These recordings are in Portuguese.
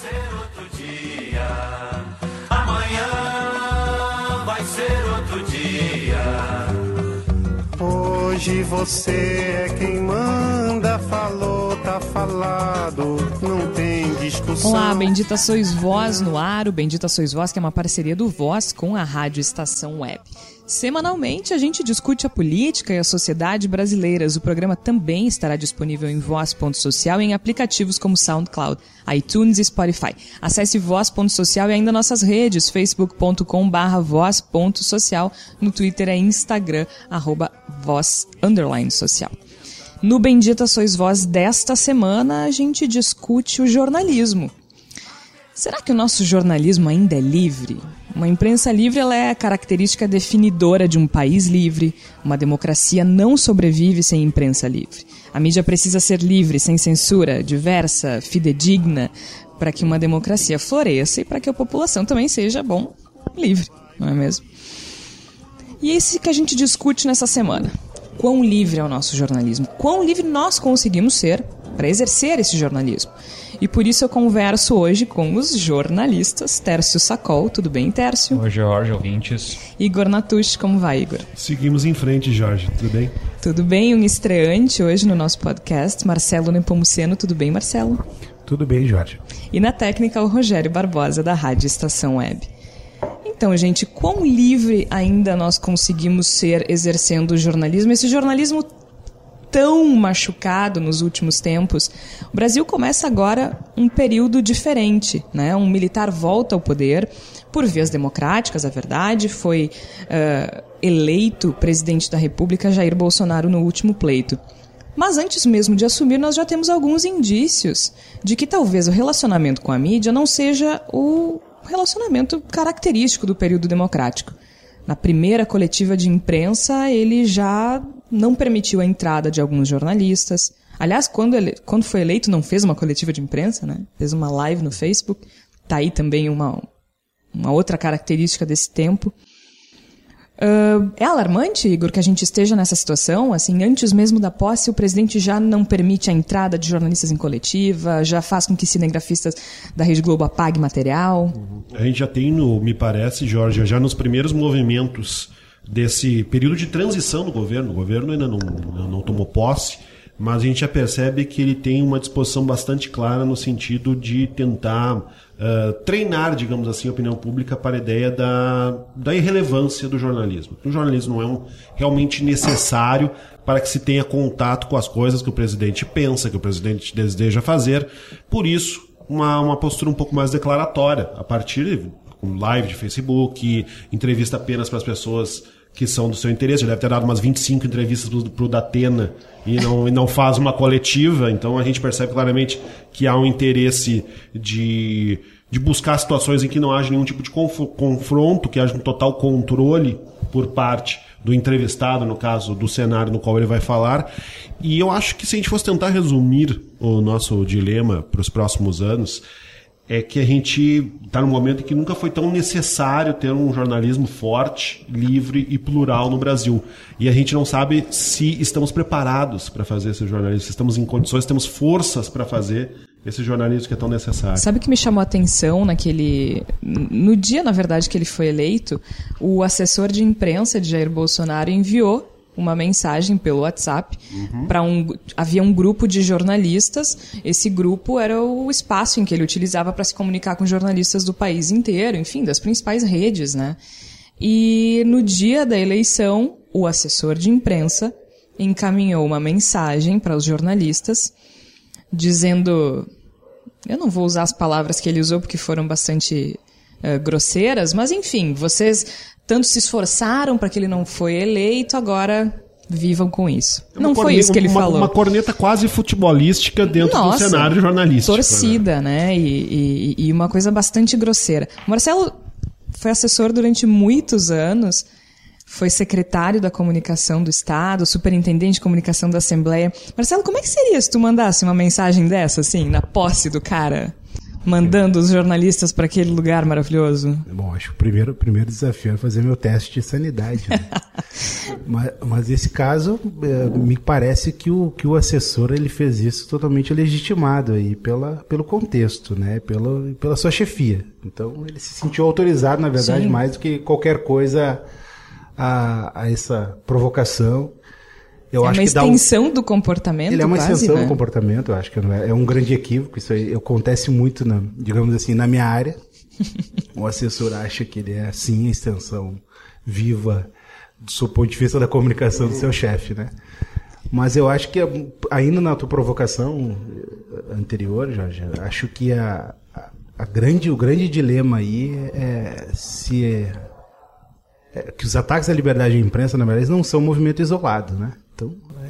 ser outro dia. Amanhã vai ser outro dia. Hoje você é quem manda, falou, tá falado, não tem discussão. Olá, Bendita Sois Voz no ar, o Bendita Sois Voz, que é uma parceria do Voz com a Rádio Estação Web. Semanalmente, a gente discute a política e a sociedade brasileiras. O programa também estará disponível em voz.social e em aplicativos como SoundCloud, iTunes e Spotify. Acesse voz.social e ainda nossas redes, facebook.com voz.social, no Twitter é Instagram, arroba voz, social. No Bendita Sois Voz desta semana, a gente discute o jornalismo. Será que o nosso jornalismo ainda é livre? Uma imprensa livre ela é a característica definidora de um país livre. Uma democracia não sobrevive sem imprensa livre. A mídia precisa ser livre, sem censura, diversa, fidedigna, para que uma democracia floresça e para que a população também seja, bom, livre, não é mesmo? E é isso que a gente discute nessa semana. Quão livre é o nosso jornalismo? Quão livre nós conseguimos ser para exercer esse jornalismo? E por isso eu converso hoje com os jornalistas. Tércio Sacol, tudo bem, Tércio? Oi, Jorge, ouvintes. Igor Natucci, como vai, Igor? Seguimos em frente, Jorge, tudo bem? Tudo bem, um estreante hoje no nosso podcast, Marcelo Nepomuceno, tudo bem, Marcelo? Tudo bem, Jorge. E na técnica, o Rogério Barbosa, da Rádio Estação Web. Então, gente, quão livre ainda nós conseguimos ser exercendo o jornalismo? Esse jornalismo tão machucado nos últimos tempos, o Brasil começa agora um período diferente. Né? Um militar volta ao poder por vias democráticas, a verdade, foi uh, eleito presidente da República Jair Bolsonaro no último pleito. Mas antes mesmo de assumir, nós já temos alguns indícios de que talvez o relacionamento com a mídia não seja o relacionamento característico do período democrático. Na primeira coletiva de imprensa, ele já não permitiu a entrada de alguns jornalistas. Aliás, quando, ele, quando foi eleito, não fez uma coletiva de imprensa, né? Fez uma live no Facebook. Tá aí também uma, uma outra característica desse tempo. Uh, é alarmante, Igor, que a gente esteja nessa situação? Assim, antes mesmo da posse, o presidente já não permite a entrada de jornalistas em coletiva, já faz com que cinegrafistas da Rede Globo apaguem material. Uhum. A gente já tem, no, me parece, Jorge, já nos primeiros movimentos desse período de transição do governo, o governo ainda não, não tomou posse, mas a gente já percebe que ele tem uma disposição bastante clara no sentido de tentar uh, treinar, digamos assim, a opinião pública para a ideia da, da irrelevância do jornalismo. O jornalismo não é um, realmente necessário para que se tenha contato com as coisas que o presidente pensa, que o presidente deseja fazer. Por isso, uma, uma postura um pouco mais declaratória, a partir de live de Facebook, entrevista apenas para as pessoas que são do seu interesse. Ele deve ter dado umas 25 entrevistas para o Datena e não, e não faz uma coletiva, então a gente percebe claramente que há um interesse de, de buscar situações em que não haja nenhum tipo de confronto, que haja um total controle por parte do entrevistado, no caso do cenário no qual ele vai falar. E eu acho que se a gente fosse tentar resumir o nosso dilema para os próximos anos, é que a gente está num momento em que nunca foi tão necessário ter um jornalismo forte, livre e plural no Brasil. E a gente não sabe se estamos preparados para fazer esse jornalismo, se estamos em condições, se temos forças para fazer esse jornalismo que é tão necessário. Sabe o que me chamou a atenção naquele. No dia, na verdade, que ele foi eleito, o assessor de imprensa de Jair Bolsonaro enviou uma mensagem pelo WhatsApp uhum. para um havia um grupo de jornalistas. Esse grupo era o espaço em que ele utilizava para se comunicar com jornalistas do país inteiro, enfim, das principais redes, né? E no dia da eleição, o assessor de imprensa encaminhou uma mensagem para os jornalistas dizendo eu não vou usar as palavras que ele usou porque foram bastante uh, grosseiras, mas enfim, vocês tanto se esforçaram para que ele não foi eleito, agora vivam com isso. É não foi isso que ele uma, falou. Uma corneta quase futebolística dentro Nossa, do cenário jornalístico. Torcida, né? né? E, e, e, uma coisa bastante grosseira. O Marcelo foi assessor durante muitos anos, foi secretário da comunicação do Estado, superintendente de comunicação da Assembleia. Marcelo, como é que seria se tu mandasse uma mensagem dessa, assim, na posse do cara? Mandando os jornalistas para aquele lugar maravilhoso? Bom, acho que o primeiro, o primeiro desafio é fazer meu teste de sanidade. Né? mas, mas esse caso, é, me parece que o, que o assessor ele fez isso totalmente legitimado aí pela, pelo contexto, né? pela, pela sua chefia. Então ele se sentiu autorizado, na verdade, Sim. mais do que qualquer coisa a, a essa provocação. Eu é uma extensão um... do comportamento. Ele é uma quase, extensão né? do comportamento, eu acho que é, é um grande equívoco. Isso aí acontece muito, na, digamos assim, na minha área. o assessor acha que ele é assim a extensão viva do ponto de vista da comunicação do seu chefe, né? Mas eu acho que ainda na tua provocação anterior, Jorge, acho que a, a, a grande, o grande dilema aí é se é, é, que os ataques à liberdade de imprensa, na verdade, não são um movimento isolado, né?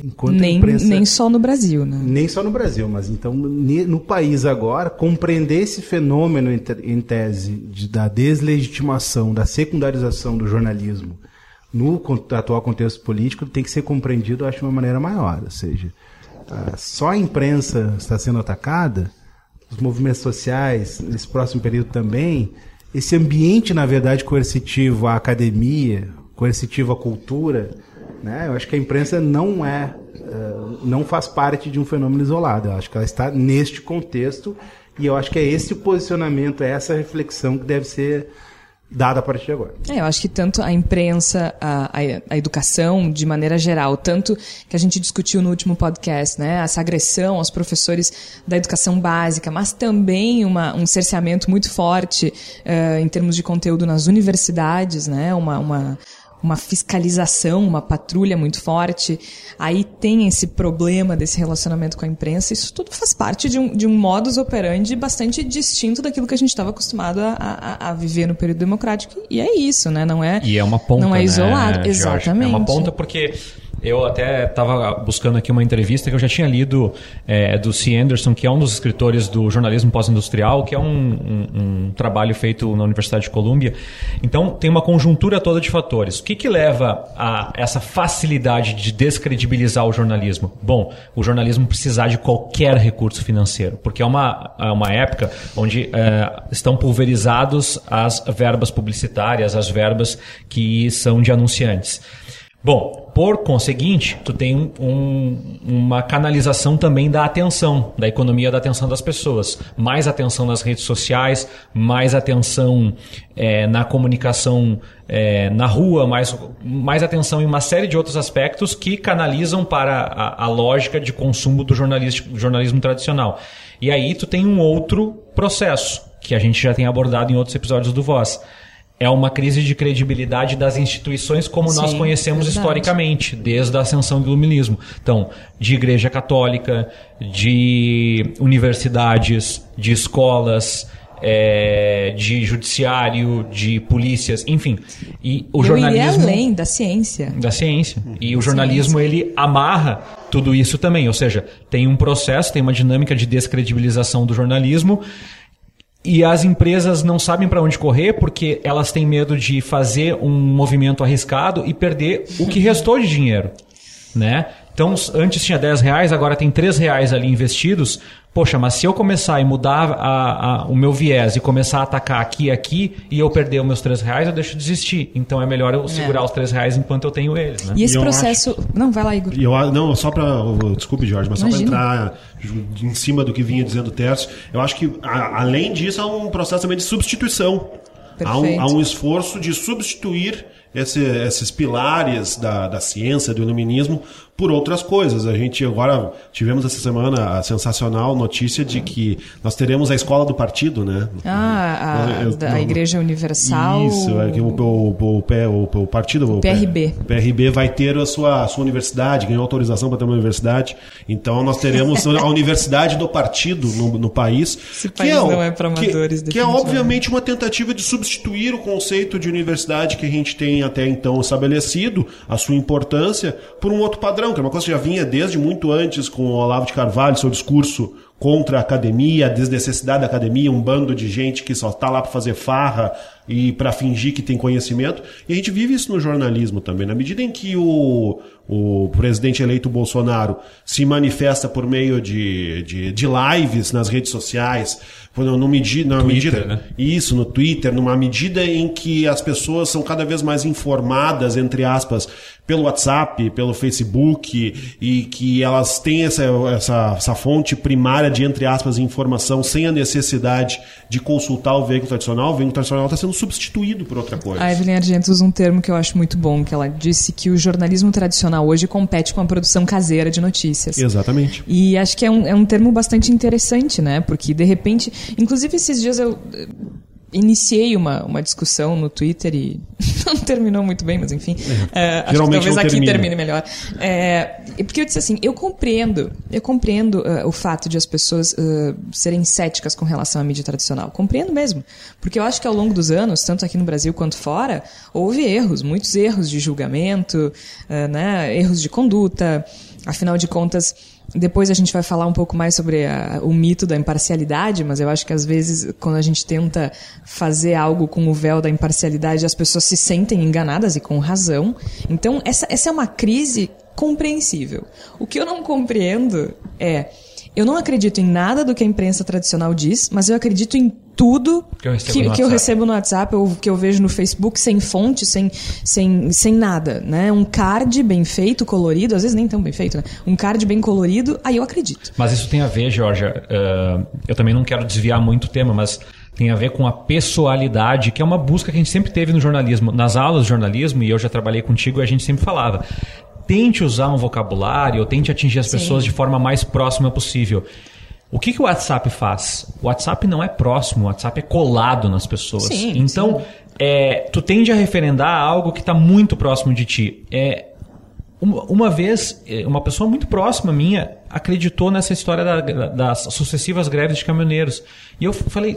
Enquanto nem, imprensa, nem só no Brasil, né? Nem só no Brasil, mas então no país agora, compreender esse fenômeno em tese de, da deslegitimação, da secundarização do jornalismo no atual contexto político tem que ser compreendido, acho, de uma maneira maior. Ou seja, só a imprensa está sendo atacada, os movimentos sociais, nesse próximo período também, esse ambiente, na verdade, coercitivo à academia, coercitivo à cultura, né? Eu acho que a imprensa não é, uh, não faz parte de um fenômeno isolado. Eu acho que ela está neste contexto e eu acho que é esse posicionamento, é essa reflexão que deve ser dada a partir de agora. É, eu acho que tanto a imprensa, a, a, a, educação de maneira geral, tanto que a gente discutiu no último podcast, né, essa agressão aos professores da educação básica, mas também uma, um cerceamento muito forte uh, em termos de conteúdo nas universidades, né, uma, uma uma fiscalização, uma patrulha muito forte. Aí tem esse problema desse relacionamento com a imprensa. Isso tudo faz parte de um, de um modus operandi bastante distinto daquilo que a gente estava acostumado a, a, a, viver no período democrático. E é isso, né? Não é. E é uma ponta. Não é isolado. Né, Exatamente. É uma ponta porque eu até estava buscando aqui uma entrevista que eu já tinha lido é, do C. Anderson, que é um dos escritores do jornalismo pós-industrial, que é um, um, um, trabalho feito na Universidade de Colômbia. Então, tem uma conjuntura toda de fatores. O que, que leva a essa facilidade de descredibilizar o jornalismo? Bom, o jornalismo precisar de qualquer recurso financeiro, porque é uma, é uma época onde é, estão pulverizados as verbas publicitárias, as verbas que são de anunciantes. Bom, por conseguinte, tu tem um, uma canalização também da atenção, da economia da atenção das pessoas. Mais atenção nas redes sociais, mais atenção é, na comunicação é, na rua, mais, mais atenção em uma série de outros aspectos que canalizam para a, a lógica de consumo do jornalismo, tradicional. E aí tu tem um outro processo, que a gente já tem abordado em outros episódios do Voz é uma crise de credibilidade das instituições como Sim, nós conhecemos verdade. historicamente, desde a ascensão do iluminismo. Então, de igreja católica, de universidades, de escolas, é, de judiciário, de polícias, enfim. E o Eu jornalismo além da ciência. Da ciência. E o jornalismo ciência. ele amarra tudo isso também, ou seja, tem um processo, tem uma dinâmica de descredibilização do jornalismo e as empresas não sabem para onde correr porque elas têm medo de fazer um movimento arriscado e perder o que restou de dinheiro, né? Então, antes tinha 10 reais, agora tem 3 reais ali investidos. Poxa, mas se eu começar e mudar a, a, o meu viés e começar a atacar aqui e aqui e eu perder os meus 3 reais, eu deixo de desistir. Então é melhor eu segurar é. os 3 reais enquanto eu tenho eles. Né? E esse e processo. Acho... Não, vai lá, Igor. Eu, não, só para. Desculpe, Jorge, mas Imagina. só para entrar em cima do que vinha dizendo o Tércio, eu acho que, a, além disso, há um processo também de substituição. Há um, há um esforço de substituir esse, esses pilares da, da ciência, do iluminismo, por outras coisas. A gente agora tivemos essa semana a sensacional notícia de que nós teremos a escola do partido, né? Ah, a, Eu, da não, Igreja Universal. Isso, é que o, o, o, o, o partido. O PRB. O PRB vai ter a sua, a sua universidade, ganhou autorização para ter uma universidade. Então nós teremos a universidade do partido no, no país. Esse que país é, não é para amadores, que, que é obviamente uma tentativa de substituir o conceito de universidade que a gente tem até então estabelecido, a sua importância, por um outro padrão que é uma coisa que já vinha desde muito antes com o Olavo de Carvalho, seu discurso contra a academia, a desnecessidade da academia, um bando de gente que só está lá para fazer farra e para fingir que tem conhecimento. E a gente vive isso no jornalismo também. Na medida em que o, o presidente eleito Bolsonaro se manifesta por meio de, de, de lives nas redes sociais, no, no medi na Twitter, medida, né? isso, no Twitter, numa medida em que as pessoas são cada vez mais informadas, entre aspas, pelo WhatsApp, pelo Facebook, e que elas têm essa, essa, essa fonte primária de, entre aspas, informação sem a necessidade de consultar o veículo tradicional, o veículo tradicional está sendo substituído por outra coisa. A Evelyn Argento usa um termo que eu acho muito bom, que ela disse que o jornalismo tradicional hoje compete com a produção caseira de notícias. Exatamente. E acho que é um, é um termo bastante interessante, né? Porque, de repente... Inclusive, esses dias eu iniciei uma, uma discussão no Twitter e não terminou muito bem, mas enfim. Eh, acho que talvez aqui termina. termine melhor. É, porque eu disse assim, eu compreendo, eu compreendo eh, o fato de as pessoas eh, serem céticas com relação à mídia tradicional. Compreendo mesmo. Porque eu acho que ao longo dos anos, tanto aqui no Brasil quanto fora, houve erros, muitos erros de julgamento, né, erros de conduta. Afinal de contas, depois a gente vai falar um pouco mais sobre a- o mito da imparcialidade, mas eu acho que às vezes quando a gente tenta fazer algo com o véu da imparcialidade, as pessoas se sentem enganadas e com razão. Então, essa, essa é uma crise compreensível. O que eu não compreendo é. Eu não acredito em nada do que a imprensa tradicional diz, mas eu acredito em tudo Que eu recebo que, no que eu WhatsApp. recebo no WhatsApp ou que eu vejo no Facebook sem fonte, sem, sem, sem nada, né? Um card bem feito, colorido, às vezes nem tão bem feito, né? Um card bem colorido, aí eu acredito. Mas isso tem a ver, Georgia. eh, eu também não quero desviar muito o tema, mas tem a ver com a pessoalidade, que é uma busca que a gente sempre teve no jornalismo. Nas aulas de jornalismo, e eu já trabalhei contigo, a gente sempre falava. Tente usar um vocabulário, ou tente atingir as Sim. pessoas de forma mais próxima possível. O que, que o WhatsApp faz? O WhatsApp não é próximo, o WhatsApp é colado nas pessoas. Sim, então, é, tu tende a referendar algo que está muito próximo de ti. É, uma, uma vez, eh, uma pessoa muito próxima minha acreditou nessa história da- das sucessivas greves de caminhoneiros. E eu falei,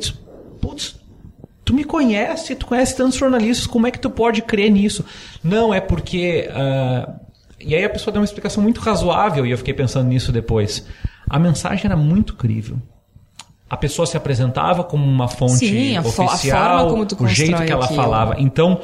putz, tu me conhece, tu conhece tantos jornalistas, como é que tu pode crer nisso? Não, é porque. ah, e aí a pessoa deu uma explicação muito razoável e eu fiquei pensando nisso depois. A mensagem era muito crível. A pessoa se apresentava como uma fonte Sim, oficial, o jeito que ela aquilo. falava. Então,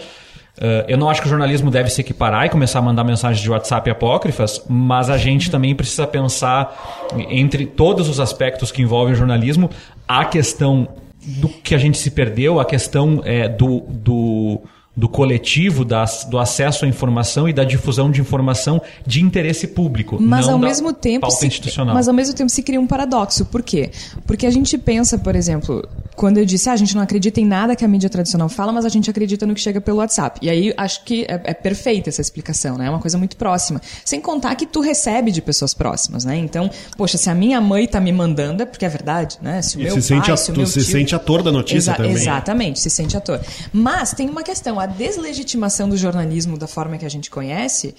eh, eu não acho que o jornalismo deve se equiparar e começar a mandar mensagens de WhatsApp apócrifas, mas a gente também precisa pensar entre todos os aspectos que envolvem o jornalismo, a questão do que a gente se perdeu, a questão eh, do, do, do coletivo, das, do acesso à informação e da difusão de informação de interesse público. Mas ao mesmo tempo, se, mas ao mesmo tempo se cria um paradoxo. Por quê? Porque a gente pensa, por exemplo, quando eu disse, ah, a gente não acredita em nada que a mídia tradicional fala, mas a gente acredita no que chega pelo WhatsApp. E aí acho que é, é perfeita essa explicação, né? É uma coisa muito próxima. Sem contar que tu recebe de pessoas próximas, né? Então, poxa, se a minha mãe tá me mandando, é porque é verdade, né? Se o E meu se pai, sente a- se o meu se tio... sente ator da notícia também. Exatamente, se sente ator. Mas tem uma questão, a deslegitimação do jornalismo da forma que a gente conhece,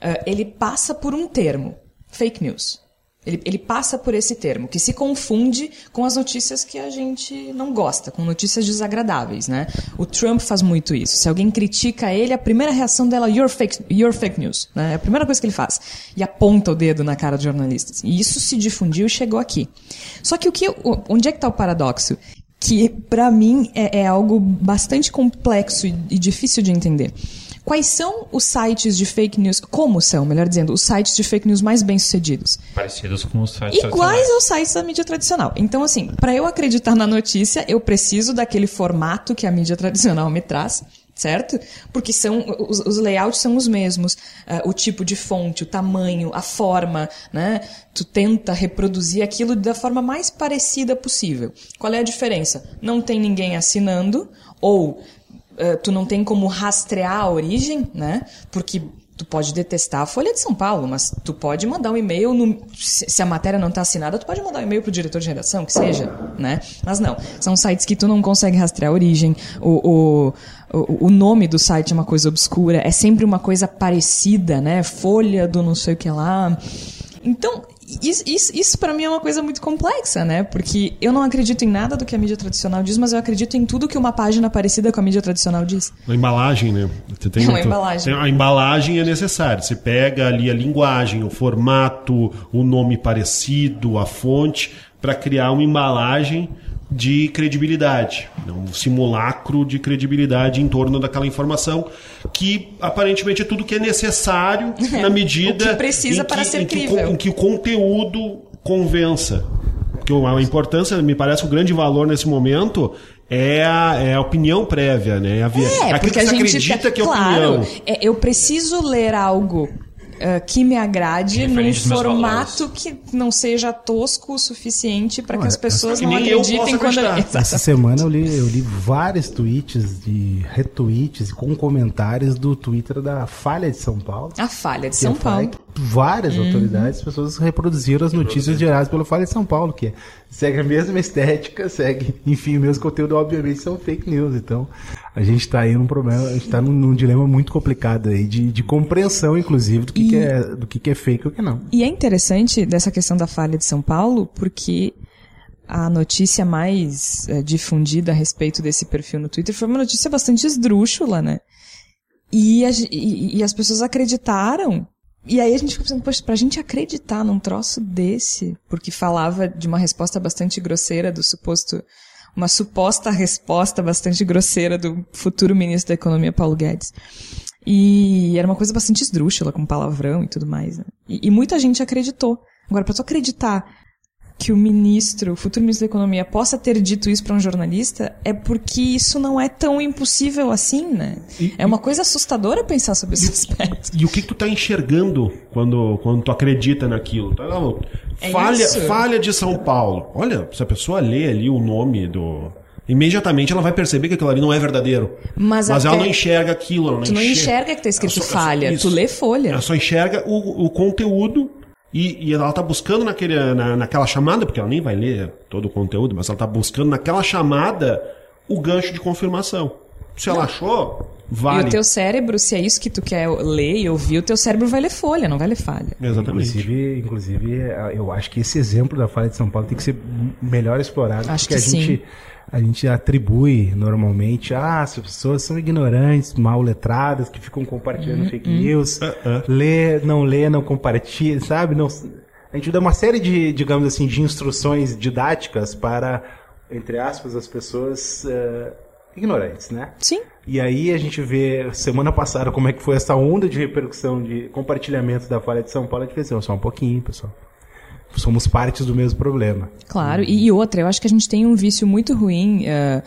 eh, ele passa por um termo, fake news. Ele, ele passa por esse termo, que se confunde com as notícias que a gente não gosta, com notícias desagradáveis, né? O Trump faz muito isso. Se alguém critica ele, a primeira reação dela é your fake, your fake news. Né? É a primeira coisa que ele faz. E aponta o dedo na cara dos jornalistas. E isso se difundiu e chegou aqui. Só que o que, onde é que está o paradoxo? que para mim é, é algo bastante complexo e, e difícil de entender. Quais são os sites de fake news? Como são, melhor dizendo, os sites de fake news mais bem sucedidos? Parecidos com os sites Iguais aos sites da mídia tradicional. Então, assim, para eu acreditar na notícia, eu preciso daquele formato que a mídia tradicional me traz, certo? Porque são os, os layouts são os mesmos, ah, o tipo de fonte, o tamanho, a forma, né? Tu tenta reproduzir aquilo da forma mais parecida possível. Qual é a diferença? Não tem ninguém assinando ou Uh, tu não tem como rastrear a origem, né? Porque tu pode detestar a Folha de São Paulo, mas tu pode mandar um e-mail, no- se a matéria não está assinada, tu pode mandar um e-mail pro diretor de redação, que seja, né? Mas não, são sites que tu não consegue rastrear a origem, o, o, o nome do site é uma coisa obscura, é sempre uma coisa parecida, né? Folha do não sei o que lá. Então, isso, isso, isso para mim é uma coisa muito complexa, né? Porque eu não acredito em nada do que a mídia tradicional diz, mas eu acredito em tudo que uma página parecida com a mídia tradicional diz. A embalagem, né? Você tem É uma tu- embalagem. tem- a embalagem é necessária. Você pega ali a linguagem, o formato, o nome parecido, a fonte, para criar uma embalagem de credibilidade, um simulacro de credibilidade em torno daquela informação que aparentemente é tudo que é necessário na medida que precisa em para ser em que em que o conteúdo convença. porque a importância, me parece que o grande valor nesse momento é a, é a opinião prévia, né? A, via- É, aquilo porque que a você gente acredita que é claro, opinião. é, eu preciso ler algo ah, que me agrade num aos meus formato que não seja tosco o suficiente para que as pessoas que não acreditem quando. Essa semana eu li, eu li vários tweets de retweets com comentários do Twitter da Falha de São Paulo. a falha de que São Paulo. Várias autoridades, pessoas reproduziram as notícias geradas pelo Falha de São Paulo, que é, segue a mesma estética, segue, enfim, o mesmo conteúdo, obviamente, são fake news. Então, a gente está aí num problema, a gente está num, num dilema muito complicado aí, de, de compreensão, inclusive, do que, que é, do que, que é fake e o que não. E é interessante dessa questão da falha de São Paulo, porque a notícia mais eh, difundida a respeito desse perfil no Twitter foi uma notícia bastante esdrúxula, né? E, a e- e as pessoas acreditaram. E aí a gente fica pensando, poxa, pra gente acreditar num troço desse, porque falava de uma resposta bastante grosseira do suposto, uma suposta resposta bastante grosseira do futuro ministro da Economia, Paulo Guedes. E era uma coisa bastante esdrúxula, com palavrão e tudo mais. Né? E, e muita gente acreditou. Agora, pra tu acreditar que o ministro, o futuro ministro da Economia, possa ter dito isso pra um jornalista, é porque isso não é tão impossível assim, né? é uma coisa assustadora pensar sobre esse aspecto. E o que, que tu tá enxergando quando, quando tu acredita naquilo? Tá, É falha, isso. falha de São Paulo. Olha, se a pessoa lê ali o nome do. Imediatamente ela vai perceber que aquilo ali não é verdadeiro. Mas ela até- não enxerga aquilo. Ela não Tu não enxerga que tá escrito Ela só- ela só- falha, isso. tu lê folha. Ela só enxerga o, o conteúdo e, e ela tá buscando naquele, na, naquela chamada, porque ela nem vai ler todo o conteúdo, mas ela tá buscando naquela chamada o gancho de confirmação. Se ela achou, vale. E o teu cérebro, se é isso que tu quer ler e ouvir, o teu cérebro vai ler folha, não vai ler falha. Exatamente. Inclusive, inclusive, eu acho que esse exemplo da falha de São Paulo tem que ser melhor explorado, Acho porque que a gente, sim. A gente atribui normalmente, ah, as pessoas são ignorantes, mal letradas, que ficam compartilhando Uhum, fake news, Ah, ah. lê, não lê, não compartilha, sabe? Não, a gente dá uma série de, digamos assim, de instruções didáticas para, entre aspas, as pessoas eh, ignorantes, né? Sim. E aí a gente vê semana passada como é que foi essa onda de repercussão, de compartilhamento da falha de São Paulo. A gente pensou, só um pouquinho, pessoal. Somos partes do mesmo problema. Claro, e, outra, eu acho que a gente tem um vício muito ruim eh,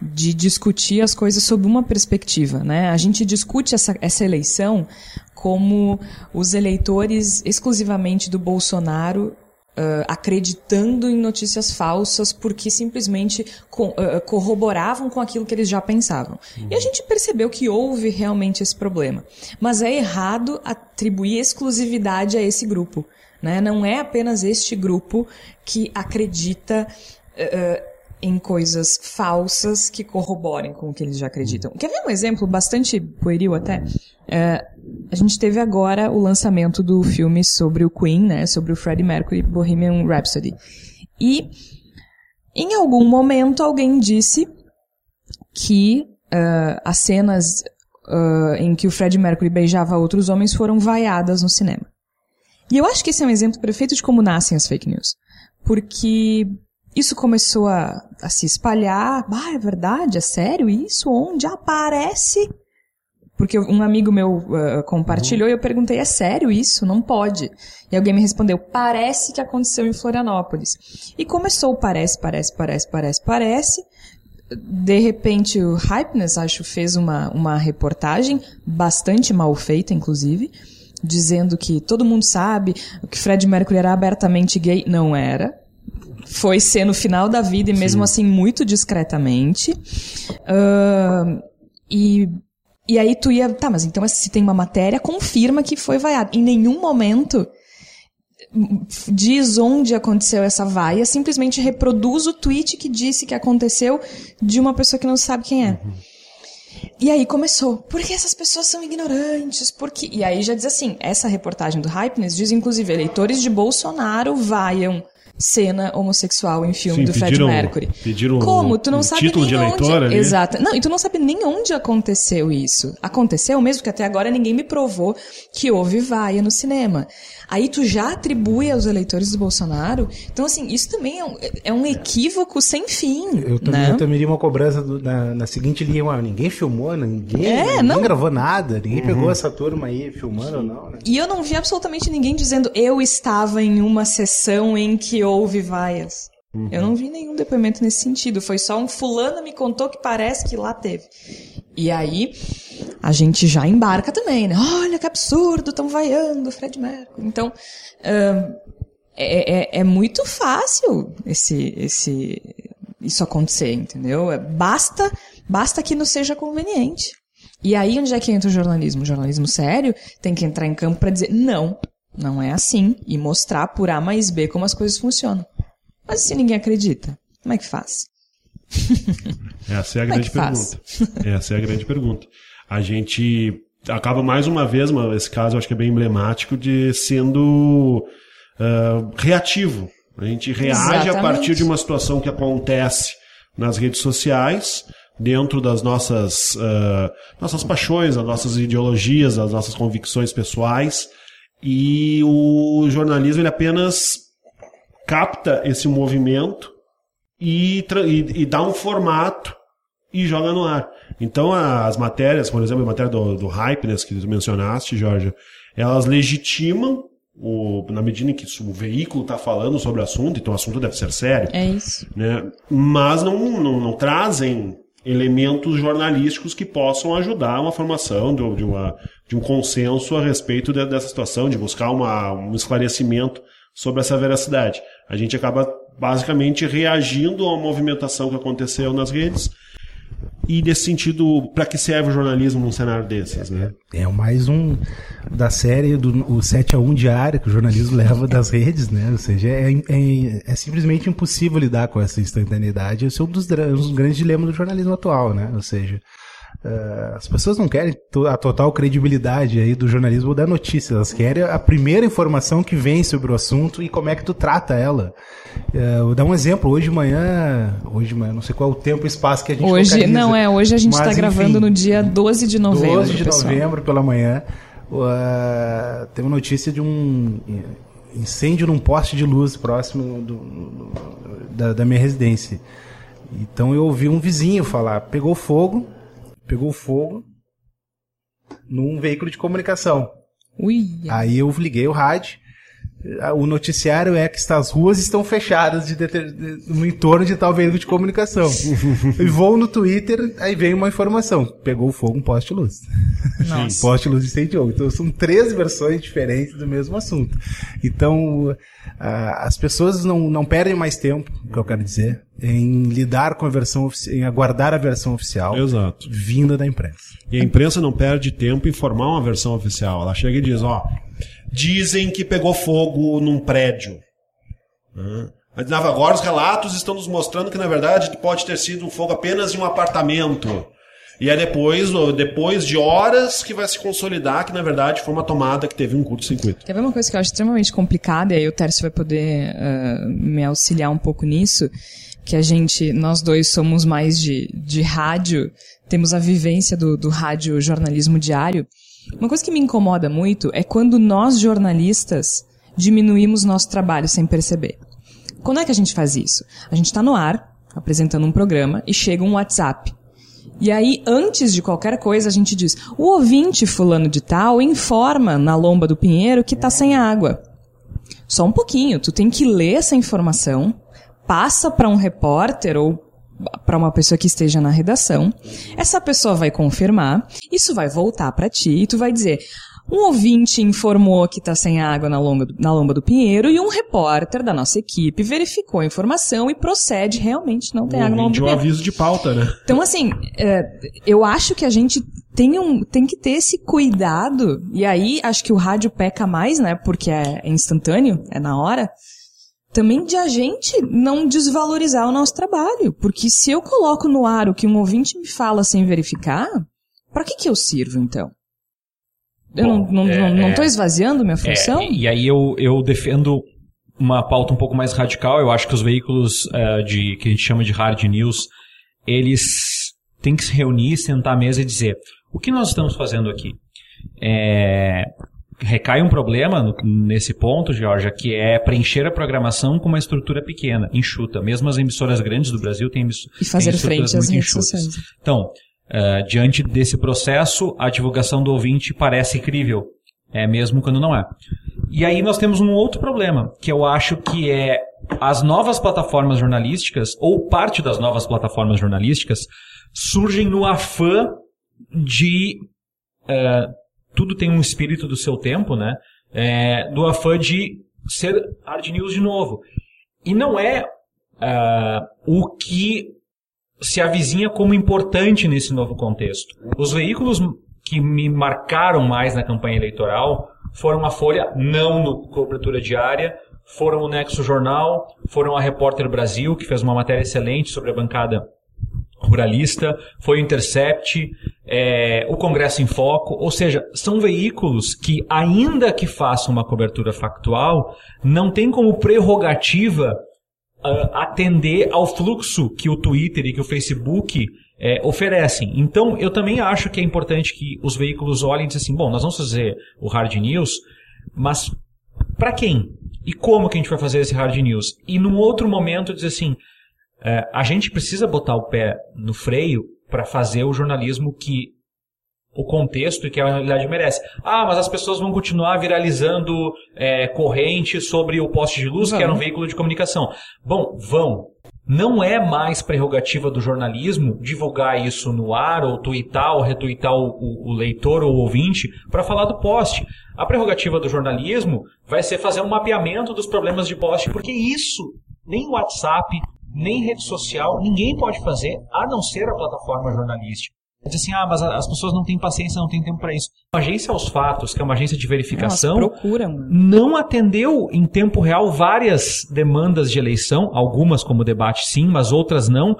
de discutir as coisas sob uma perspectiva, né? A gente discute essa, essa eleição como os eleitores exclusivamente do Bolsonaro eh, acreditando em notícias falsas porque simplesmente co- eh, corroboravam com aquilo que eles já pensavam. E a gente percebeu que houve realmente esse problema. Mas é errado atribuir exclusividade a esse grupo. Né? Não é apenas este grupo que acredita eh, em coisas falsas que corroborem com o que eles já acreditam. Quer ver um exemplo bastante pueril até? Eh, a gente teve agora o lançamento do filme sobre o Queen, né? Sobre o Freddie Mercury, Bohemian Rhapsody. E em algum momento alguém disse que eh, as cenas eh, em que o Freddie Mercury beijava outros homens foram vaiadas no cinema. E eu acho que esse é um exemplo perfeito de como nascem as fake news. Porque isso começou a, a se espalhar. Ah, é verdade? É sério isso? Onde aparece? Porque um amigo meu uh, compartilhou e eu perguntei, é sério isso? Não pode. E alguém me respondeu, parece que aconteceu em Florianópolis. E começou parece, parece, parece, parece, parece. De repente o Hypeness, acho, fez uma, uma reportagem, bastante mal feita, inclusive, dizendo que todo mundo sabe que Fred Mercury era abertamente gay. Não era. Foi ser no final da vida e mesmo assim muito discretamente. Ahn, e, e aí tu ia, tá, mas então se tem uma matéria, confirma que foi vaiado. Em nenhum momento diz onde aconteceu essa vaia, simplesmente reproduz o tweet que disse que aconteceu de uma pessoa que não sabe quem é. E aí começou, porque essas pessoas são ignorantes, porque... E aí já diz assim, essa reportagem do Hypeness diz, inclusive, eleitores de Bolsonaro vaiam cena homossexual em filme Sim, do Fred pediram- Mercury. pediram Como? Tu não o sabe nem de onde... Exato. Não, e tu não sabe nem onde aconteceu isso. Aconteceu mesmo que até agora ninguém me provou que houve vaia no cinema. Aí tu já atribui aos eleitores do Bolsonaro. Então, assim, isso também é um, é um equívoco sem fim. Eu também, né? eu também iria uma cobrança do- na, na seguinte linha, ué, ninguém filmou, ninguém, É, ninguém não. gravou nada, ninguém pegou essa turma aí filmando ou não, né? E eu não vi absolutamente ninguém dizendo eu estava em uma sessão em que houve vaias. Eu não vi nenhum depoimento nesse sentido. Foi só um fulano me contou que parece que lá teve. E aí, a gente já embarca também, né? Olha que absurdo, estão vaiando Fred Mercury. Então, ahn, é, é, é muito fácil esse, esse, isso acontecer, entendeu? É, Basta, basta que não seja conveniente. E aí, onde é que entra o jornalismo? O jornalismo sério tem que entrar em campo para dizer, não, não é assim. E mostrar por A mais B como as coisas funcionam. Mas se ninguém acredita, como é que faz? Essa é a Como é grande faz? pergunta. Essa é a grande pergunta. A gente acaba mais uma vez, mas esse caso eu acho que é bem emblemático, de sendo ah, reativo. A gente reage a Exatamente. partir de uma situação que acontece nas redes sociais, dentro das nossas, ah, nossas paixões, das nossas ideologias, das nossas convicções pessoais. E o jornalismo ele apenas capta esse movimento e, e, e dá um formato e joga no ar. Então as matérias, por exemplo, a matéria do, do Hypeness que tu mencionaste, Jorge, elas legitimam o, na medida em que o veículo está falando sobre o assunto, então o assunto deve ser sério, É isso. né? mas não, não, não trazem elementos jornalísticos que possam ajudar uma formação de, de uma, de um consenso a respeito de- dessa situação, de buscar uma, um esclarecimento sobre essa veracidade. A gente acaba basicamente reagindo uma movimentação que aconteceu nas redes e nesse sentido, para que serve o jornalismo num cenário desses, né? É mais um da série do o 7 a 1 diária que o jornalismo leva das redes, né? Ou seja, é, é, é simplesmente impossível lidar com essa instantaneidade. Esse é um dos, um dos grandes dilemas do jornalismo atual, né? Ou seja, eh, as pessoas não querem a total credibilidade aí do jornalismo ou da notícia, elas querem a primeira informação que vem sobre o assunto e como é que tu trata ela. Eh, vou dar um exemplo, hoje de manhã, hoje de manhã, não sei qual é o tempo e espaço que a gente Hoje, localiza, não é, hoje a gente está gravando no dia 12 de novembro. 12 de pessoal. novembro pela manhã, uh, teve notícia de um incêndio num poste de luz próximo do- do- da, da minha residência. Então eu ouvi um vizinho falar, pegou fogo, pegou fogo num veículo de comunicação. Ui, Aí eu liguei o rádio. Ah, O noticiário é que as ruas estão fechadas de deter- de- no entorno de tal veículo de comunicação. e vou no Twitter, aí vem uma informação. Pegou fogo um poste de luz. Nossa. poste de luz incendiou. Então são três versões diferentes do mesmo assunto. Então ah, as pessoas não, não perdem mais tempo, o que eu quero dizer, em lidar com a versão em aguardar a versão oficial Exato. vinda da imprensa. E a imprensa não perde tempo em formar uma versão oficial. Ela chega e diz, ó, dizem que pegou fogo num prédio. Mas agora os relatos estão nos mostrando que, na verdade, pode ter sido um fogo apenas em um apartamento. E é depois, depois de horas que vai se consolidar que, na verdade, foi uma tomada que teve um curto-circuito. Quer ver uma coisa que eu acho extremamente complicada, e aí o Tércio vai poder ah, me auxiliar um pouco nisso, que a gente, nós dois somos mais de, de rádio, temos a vivência do, do rádio jornalismo diário. Uma coisa que me incomoda muito é quando nós, jornalistas, diminuímos nosso trabalho sem perceber. Quando é que a gente faz isso? A gente está no ar, apresentando um programa, e chega um WhatsApp. E aí, antes de qualquer coisa, a gente diz: o ouvinte fulano de tal informa na lomba do Pinheiro que tá sem água. Só um pouquinho, tu tem que ler essa informação, passa para um repórter ou para uma pessoa que esteja na redação. Essa pessoa vai confirmar, isso vai voltar para ti e tu vai dizer: um ouvinte informou que está sem água na lomba, do, na lomba do Pinheiro e um repórter da nossa equipe verificou a informação e procede realmente não tem água na lomba do o Pinheiro. aviso de pauta, né? Então, assim, é, eu acho que a gente tem, um, tem que ter esse cuidado, e aí acho que o rádio peca mais, né, porque é instantâneo, é na hora, também de a gente não desvalorizar o nosso trabalho. Porque se eu coloco no ar o que um ouvinte me fala sem verificar, pra que que eu sirvo, então? Eu Bom, não, não, é- não, é- esvaziando minha função? É, e aí eu, eu defendo uma pauta um pouco mais radical. Eu acho que os veículos eh, de que a gente chama de hard news, eles têm que se reunir, sentar à mesa e dizer o que nós estamos fazendo aqui. É, recai um problema no- nesse ponto, Georgia, que é preencher a programação com uma estrutura pequena, enxuta. Mesmo as emissoras grandes do Brasil têm, E fazer têm estruturas frente às muito enxutas. sociais. Então, eh, diante desse processo, a divulgação do ouvinte parece crível, é mesmo quando não é. E aí nós temos um outro problema, que eu acho que é as novas plataformas jornalísticas, ou parte das novas plataformas jornalísticas, surgem no afã de. é, tudo tem um espírito do seu tempo, né? É, do afã de ser hard news de novo. E não é é, o que se avizinha como importante nesse novo contexto. Os veículos que me marcaram mais na campanha eleitoral foram a Folha, não no cobertura diária, foram o Nexo Jornal, foram a Repórter Brasil, que fez uma matéria excelente sobre a bancada ruralista, foi o Intercept, é, o Congresso em Foco, ou seja, são veículos que, ainda que façam uma cobertura factual, não tem como prerrogativa ah, atender ao fluxo que o Twitter e que o Facebook é, oferecem. Então, eu também acho que é importante que os veículos olhem e dizem assim, bom, nós vamos fazer o hard news, mas para quem? E como que a gente vai fazer esse hard news? E num outro momento dizer assim, é, a gente precisa botar o pé no freio para fazer o jornalismo que o contexto e que a realidade merece. Ah, mas as pessoas vão continuar viralizando é, corrente sobre o poste de luz, que era um veículo de comunicação. Bom, vão. Não é mais prerrogativa do jornalismo divulgar isso no ar, ou tweetar, ou retuitar o, o, o leitor ou o ouvinte para falar do poste. A prerrogativa do jornalismo vai ser fazer um mapeamento dos problemas de poste, porque isso nem WhatsApp, nem rede social, ninguém pode fazer, a não ser a plataforma jornalística. Diz assim, ah, mas as pessoas não têm paciência, não têm tempo para isso. A agência aos fatos, que é uma agência de verificação, Elas procuram. não atendeu em tempo real várias demandas de eleição, algumas como debate sim, mas outras não,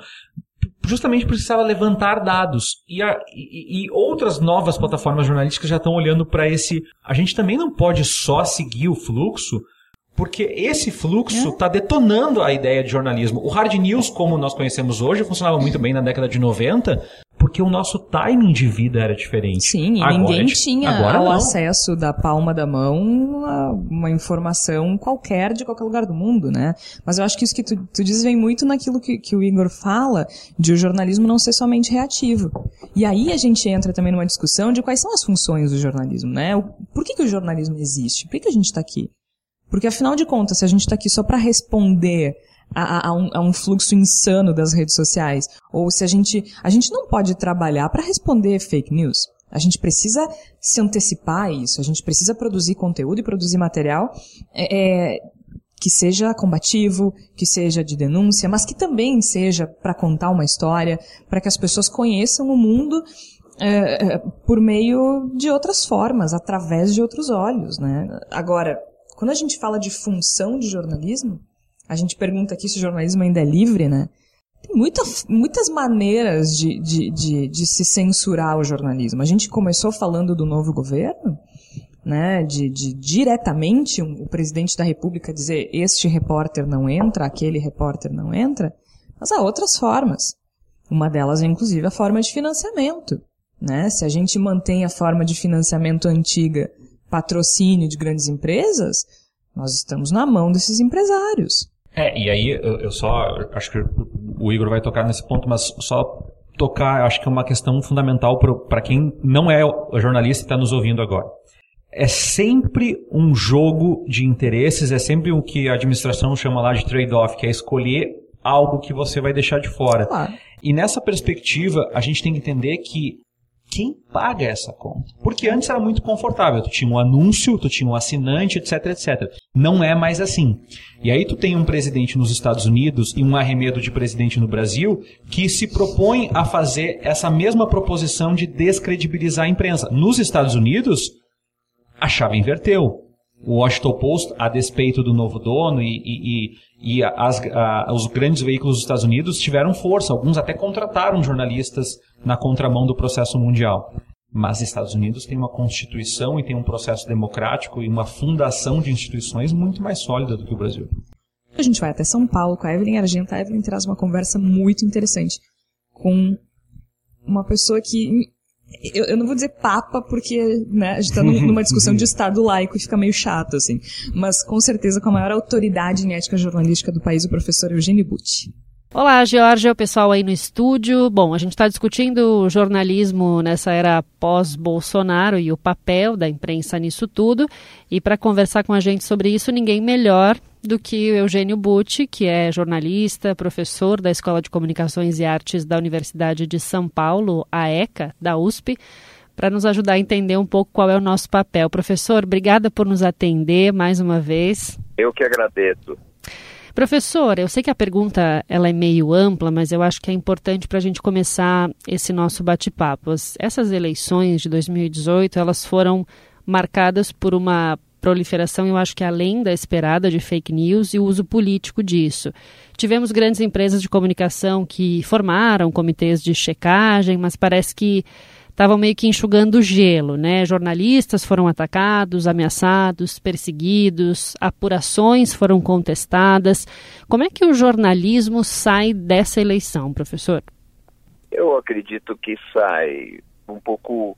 justamente precisava levantar dados. E, a- e- e outras novas plataformas jornalísticas já estão olhando para esse. A gente também não pode só seguir o fluxo, porque esse fluxo está detonando a ideia de jornalismo. O hard news, como nós conhecemos hoje, funcionava muito bem na década de 90, porque o nosso timing de vida era diferente. Sim, e Agora ninguém é tinha agora não. acesso da palma da mão a uma informação qualquer de qualquer lugar do mundo, né? Mas eu acho que isso que tu, tu diz vem muito naquilo que, que o Igor fala de o jornalismo não ser somente reativo. E aí a gente entra também numa discussão de quais são as funções do jornalismo, né? O- Por que, que o jornalismo existe? Por que, que a gente está aqui? Porque afinal de contas, se a gente está aqui só para responder a, a- um, a um fluxo insano das redes sociais, ou se a gente a gente não pode trabalhar para responder fake news. A gente precisa se antecipar a isso. A gente precisa produzir conteúdo e produzir material é, é, que seja combativo, que seja de denúncia, mas que também seja para contar uma história, para que as pessoas conheçam o mundo é, é, por meio de outras formas, através de outros olhos, né? Agora, quando a gente fala de função de jornalismo, a gente pergunta aqui se o jornalismo ainda é livre, né? Tem muita, muitas maneiras de, de, de, de se censurar o jornalismo. A gente começou falando do novo governo, né? De, de diretamente um- o presidente da República dizer este repórter não entra, aquele repórter não entra. Mas há outras formas. Uma delas é, inclusive, a forma de financiamento. Né? Se a gente mantém a forma de financiamento antiga, patrocínio de grandes empresas, nós estamos na mão desses empresários. É, e aí eu, eu só acho que o Igor vai tocar nesse ponto, mas só tocar, acho que é uma questão fundamental para quem não é jornalista e está nos ouvindo agora. É sempre um jogo de interesses, é sempre o que a administração chama lá de trade-off, que é escolher algo que você vai deixar de fora. E nessa perspectiva, a gente tem que entender que quem paga essa conta? Porque antes era muito confortável. Tu tinha um anúncio, tu tinha um assinante, etc, etc. Não é mais assim. E aí tu tem um presidente nos Estados Unidos e um arremedo de presidente no Brasil que se propõe a fazer essa mesma proposição de descredibilizar a imprensa. Nos Estados Unidos, a chave inverteu. O Washington Post, a despeito do novo dono e, e, e, e as- a- os grandes veículos dos Estados Unidos tiveram força. Alguns até contrataram jornalistas na contramão do processo mundial. Mas Estados Unidos tem uma constituição e tem um processo democrático e uma fundação de instituições muito mais sólida do que o Brasil. A gente vai até São Paulo com a Evelyn Argenta. A Evelyn traz uma conversa muito interessante com uma pessoa que. Eu, eu não vou dizer papa, porque né, a gente está numa discussão de Estado laico e fica meio chato, assim. Mas com certeza com a maior autoridade em ética jornalística do país, o professor Eugênio Butti. Olá, Georgia, o pessoal aí no estúdio. Bom, a gente está discutindo jornalismo nessa era pós-Bolsonaro e o papel da imprensa nisso tudo. E para conversar com a gente sobre isso, ninguém melhor do que o Eugênio Butti, que é jornalista, professor da Escola de Comunicações e Artes da Universidade de São Paulo, a ECA, da USP, para nos ajudar a entender um pouco qual é o nosso papel. Professor, obrigada por nos atender mais uma vez. Eu que agradeço. Professor, eu sei que a pergunta ela é meio ampla, mas eu acho que é importante para a gente começar esse nosso bate-papo. Essas eleições de 2018, elas foram marcadas por uma proliferação, eu acho que além da esperada de fake news e o uso político disso. Tivemos grandes empresas de comunicação que formaram comitês de checagem, mas parece que estavam meio que enxugando gelo, né? Jornalistas foram atacados, ameaçados, perseguidos, apurações foram contestadas. Como é que o jornalismo sai dessa eleição, professor? Eu acredito que sai um pouco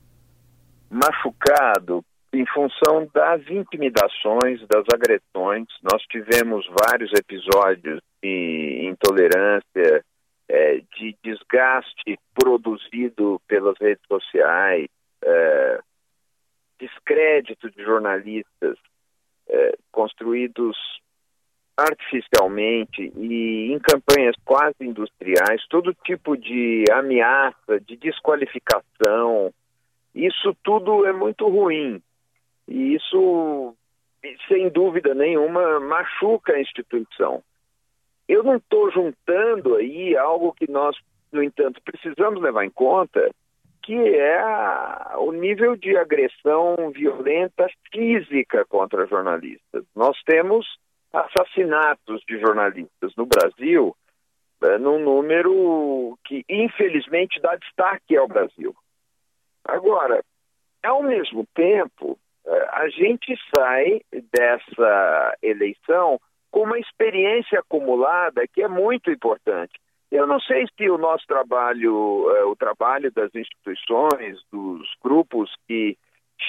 machucado em função das intimidações, das agressões. Nós tivemos vários episódios de intolerância, é, de desgaste produzido pelas redes sociais, é, descrédito de jornalistas é, construídos artificialmente e em campanhas quase industriais, todo tipo de ameaça, de desqualificação, isso tudo é muito ruim. E isso, sem dúvida nenhuma, machuca a instituição. Eu não estou juntando aí algo que nós, no entanto, precisamos levar em conta, que é o nível de agressão violenta física contra jornalistas. Nós temos assassinatos de jornalistas no Brasil é, num número que, infelizmente, dá destaque ao Brasil. Agora, ao mesmo tempo, é, a gente sai dessa eleição com uma experiência acumulada que é muito importante. Eu não sei se o nosso trabalho, eh, o trabalho das instituições, dos grupos que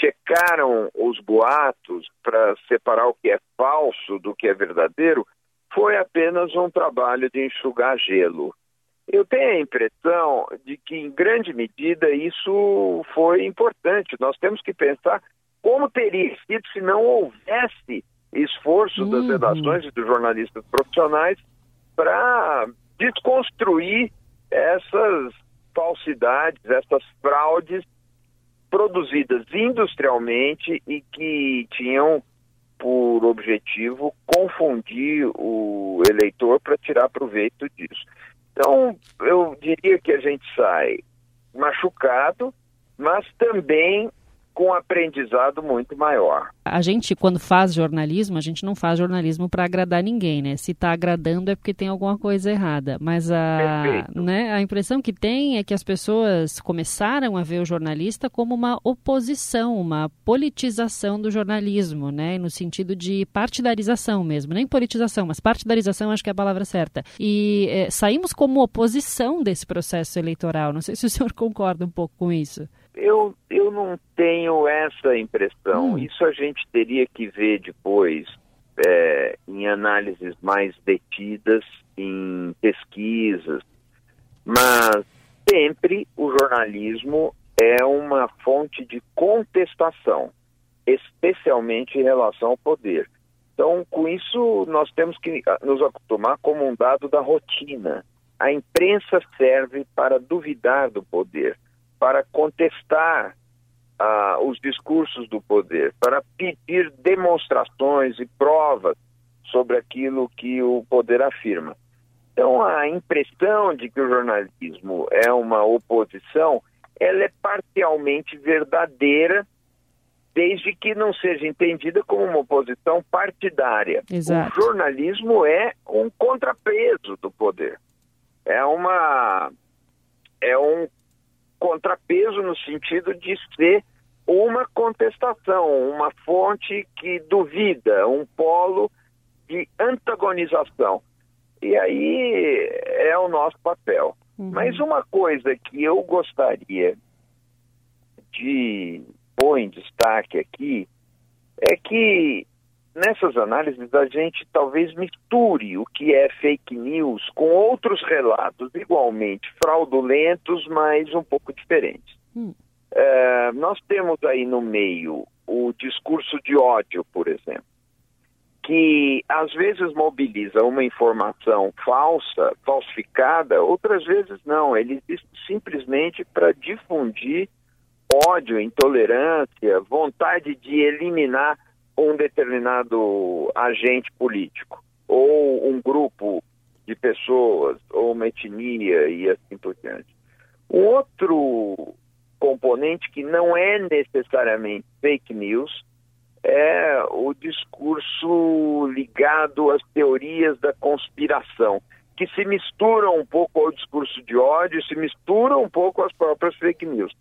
checaram os boatos para separar o que é falso do que é verdadeiro, foi apenas um trabalho de enxugar gelo. Eu tenho a impressão de que, em grande medida, isso foi importante. Nós temos que pensar como teria sido se não houvesse esforço uhum. das redações e dos jornalistas profissionais para desconstruir essas falsidades, essas fraudes produzidas industrialmente e que tinham por objetivo confundir o eleitor para tirar proveito disso. Então, eu diria que a gente sai machucado, mas também com um aprendizado muito maior. A gente, quando faz jornalismo, a gente não faz jornalismo para agradar ninguém, né? Se está agradando é porque tem alguma coisa errada. Mas a, né, a impressão que tem é que as pessoas começaram a ver o jornalista como uma oposição, uma politização do jornalismo, né? No sentido de partidarização mesmo. Nem politização, mas partidarização acho que é a palavra certa. E é, saímos como oposição desse processo eleitoral. Não sei se o senhor concorda um pouco com isso. Eu, eu não tenho essa impressão. Hum. Isso a gente teria que ver depois é, em análises mais detidas, em pesquisas. Mas sempre o jornalismo é uma fonte de contestação, especialmente em relação ao poder. Então, com isso, nós temos que nos acostumar como um dado da rotina. A imprensa serve para duvidar do poder para contestar ah, os discursos do poder, para pedir demonstrações e provas sobre aquilo que o poder afirma. Então, a impressão de que o jornalismo é uma oposição, ela é parcialmente verdadeira, desde que não seja entendida como uma oposição partidária. Exato. O jornalismo é um contrapeso do poder. É uma é um contrapeso no sentido de ser uma contestação, uma fonte que duvida, um polo de antagonização. E aí é o nosso papel. Uhum. Mas uma coisa que eu gostaria de pôr em destaque aqui é que nessas análises a gente talvez misture o que é fake news com outros relatos igualmente fraudulentos, mas um pouco diferentes. Hum. É, nós temos aí no meio o discurso de ódio, por exemplo, que às vezes mobiliza uma informação falsa, falsificada, outras vezes não. Ele existe simplesmente para difundir ódio, intolerância, vontade de eliminar um determinado agente político, ou um grupo de pessoas, ou uma etnia e assim por diante. Um outro componente que não é necessariamente fake news é o discurso ligado às teorias da conspiração, que se misturam um pouco ao discurso de ódio, se misturam um pouco às próprias fake news,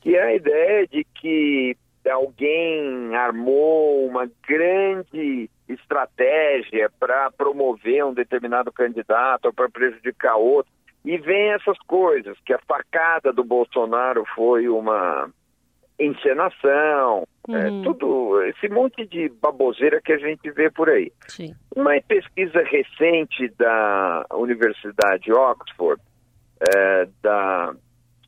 que é a ideia de que alguém armou uma grande estratégia para promover um determinado candidato ou para prejudicar outro. E vem essas coisas, que a facada do Bolsonaro foi uma encenação, é, uhum. é, tudo, esse monte de baboseira que a gente vê por aí. Sim. Uma pesquisa recente da Universidade Oxford, é, da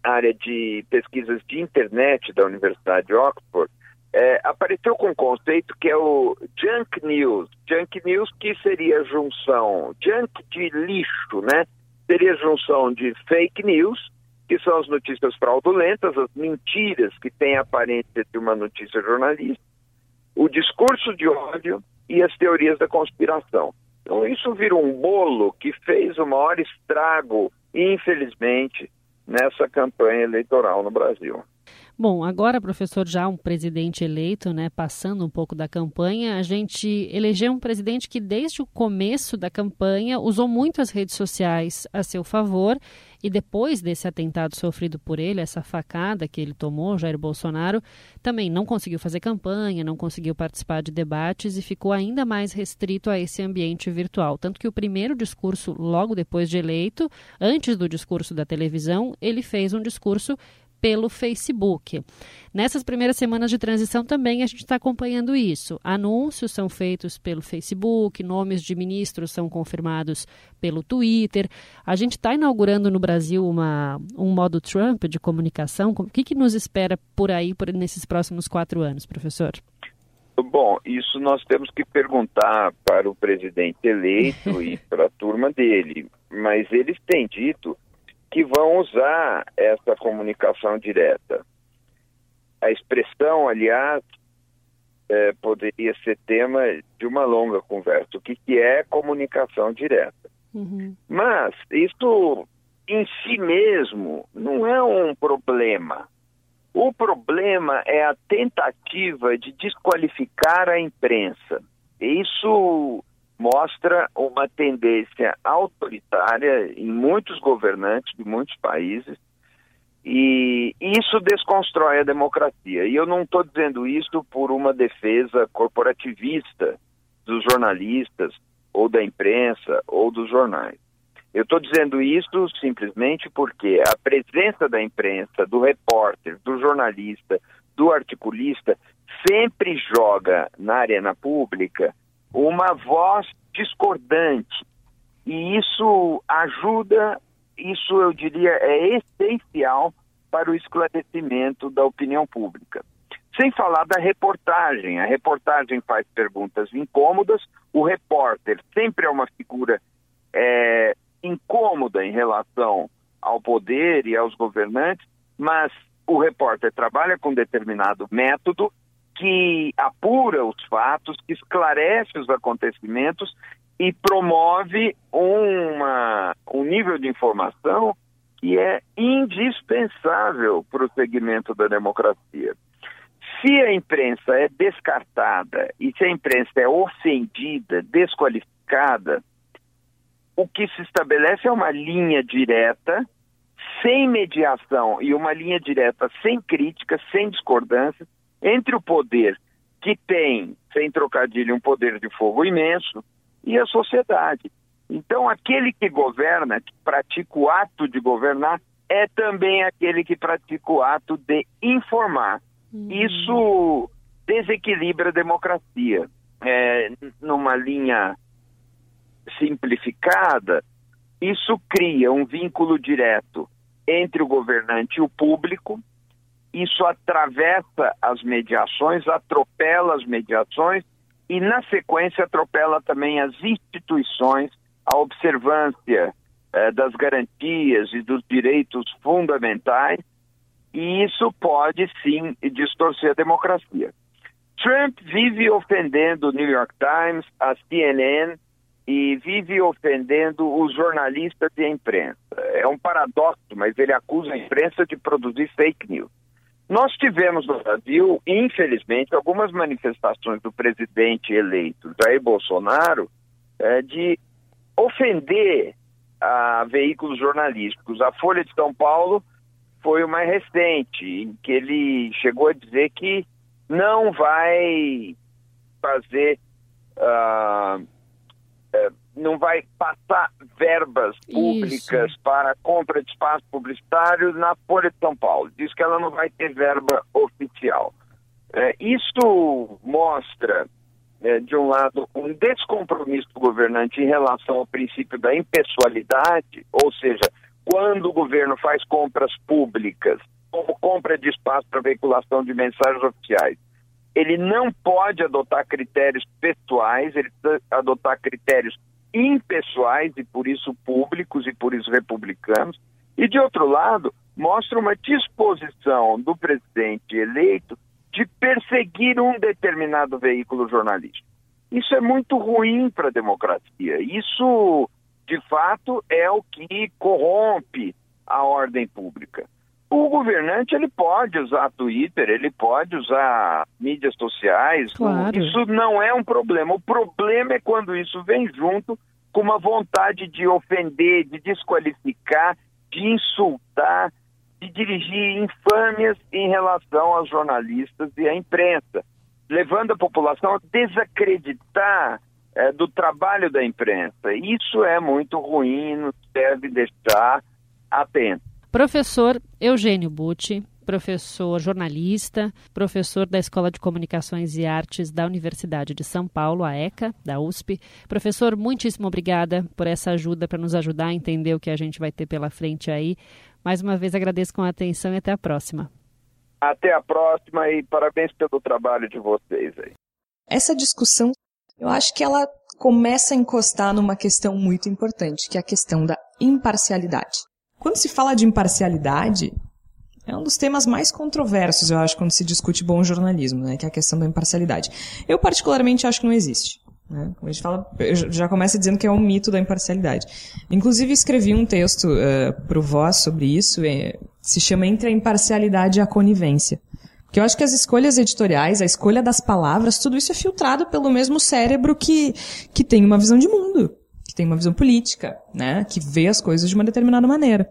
área de pesquisas de internet da Universidade de Oxford, é, apareceu com um conceito que é o junk news. Junk news que seria a junção, junk de lixo, né? Seria a junção de fake news, que são as notícias fraudulentas, as mentiras que têm a aparência de uma notícia jornalista, o discurso de ódio e as teorias da conspiração. Então isso vira um bolo que fez o maior estrago, infelizmente, nessa campanha eleitoral no Brasil. Bom, agora, professor, já um presidente eleito, né, passando um pouco da campanha, a gente elegeu um presidente que desde o começo da campanha usou muito as redes sociais a seu favor e depois desse atentado sofrido por ele, essa facada que ele tomou, Jair Bolsonaro, também não conseguiu fazer campanha, não conseguiu participar de debates e ficou ainda mais restrito a esse ambiente virtual. Tanto que o primeiro discurso, logo depois de eleito, antes do discurso da televisão, ele fez um discurso pelo Facebook. Nessas primeiras semanas de transição também a gente está acompanhando isso. Anúncios são feitos pelo Facebook, nomes de ministros são confirmados pelo Twitter. A gente está inaugurando no Brasil uma, um modo Trump de comunicação. O que, que nos espera por aí por, nesses próximos quatro anos, professor? Bom, isso nós temos que perguntar para o presidente eleito e para a turma dele. Mas eles têm dito que vão usar essa comunicação direta. A expressão, aliás, é, poderia ser tema de uma longa conversa. O que, que é comunicação direta? Uhum. Mas isso em si mesmo não é um problema. O problema é a tentativa de desqualificar a imprensa. Isso mostra uma tendência autoritária em muitos governantes de muitos países e isso desconstrói a democracia. E eu não estou dizendo isso por uma defesa corporativista dos jornalistas ou da imprensa ou dos jornais. Eu estou dizendo isso simplesmente porque a presença da imprensa, do repórter, do jornalista, do articulista sempre joga na arena pública uma voz discordante. E isso ajuda, isso eu diria é essencial para o esclarecimento da opinião pública. Sem falar da reportagem. A reportagem faz perguntas incômodas, o repórter sempre é uma figura é, incômoda em relação ao poder e aos governantes, mas o repórter trabalha com determinado método que apura os fatos, que esclarece os acontecimentos e promove uma, um nível de informação que é indispensável para o segmento da democracia. Se a imprensa é descartada e se a imprensa é ofendida, desqualificada, o que se estabelece é uma linha direta, sem mediação e uma linha direta sem crítica, sem discordância, entre o poder que tem, sem trocadilho, um poder de fogo imenso, e a sociedade. Então, aquele que governa, que pratica o ato de governar, é também aquele que pratica o ato de informar. Uhum. Isso desequilibra a democracia. é, numa linha simplificada, isso cria um vínculo direto entre o governante e o público, isso atravessa as mediações, atropela as mediações e, na sequência, atropela também as instituições, a observância eh, das garantias e dos direitos fundamentais, e isso pode sim distorcer a democracia. Trump vive ofendendo o New York Times, a CNN e vive ofendendo os jornalistas e a imprensa. É um paradoxo, mas ele acusa a imprensa de produzir fake news. Nós tivemos no Brasil, infelizmente, algumas manifestações do presidente eleito Jair Bolsonaro é, de ofender a veículos jornalísticos. A Folha de São Paulo foi o mais recente, em que ele chegou a dizer que não vai fazer. Uh, não vai passar verbas públicas Isso. para compra de espaço publicitário na Folha de São Paulo. Diz que ela não vai ter verba oficial. É, isso mostra, é, de um lado, um descompromisso do governante em relação ao princípio da impessoalidade, ou seja, quando o governo faz compras públicas, como compra de espaço para veiculação de mensagens oficiais, ele não pode adotar critérios pessoais, ele precisa adotar critérios impessoais e por isso públicos e por isso republicanos. E de outro lado, mostra uma disposição do presidente eleito de perseguir um determinado veículo jornalístico. Isso é muito ruim para a democracia. Isso, de fato, é o que corrompe a ordem pública. O governante ele pode usar Twitter, ele pode usar mídias sociais. Claro. Isso não é um problema. O problema é quando isso vem junto com uma vontade de ofender, de desqualificar, de insultar, de dirigir infâmias em relação aos jornalistas e à imprensa, levando a população a desacreditar é, do trabalho da imprensa. Isso é muito ruim, nos deve deixar atentos. Professor Eugênio Butti, professor jornalista, professor da Escola de Comunicações e Artes da Universidade de São Paulo, a ECA, da USP. Professor, muitíssimo obrigada por essa ajuda, para nos ajudar a entender o que a gente vai ter pela frente aí. Mais uma vez agradeço com a atenção e até a próxima. Até a próxima e parabéns pelo trabalho de vocês aí. Essa discussão, eu acho que ela começa a encostar numa questão muito importante, que é a questão da imparcialidade. Quando se fala de imparcialidade, é um dos temas mais controversos, eu acho, quando se discute bom jornalismo, né, que é a questão da imparcialidade. Eu, particularmente, acho que não existe. Né? Como a gente fala, já começa dizendo que é um mito da imparcialidade. Inclusive, escrevi um texto uh, para o Voz sobre isso, é, se chama Entre a Imparcialidade e a Conivência. Porque eu acho que as escolhas editoriais, a escolha das palavras, tudo isso é filtrado pelo mesmo cérebro que, que tem uma visão de mundo tem uma visão política, né, que vê as coisas de uma determinada maneira.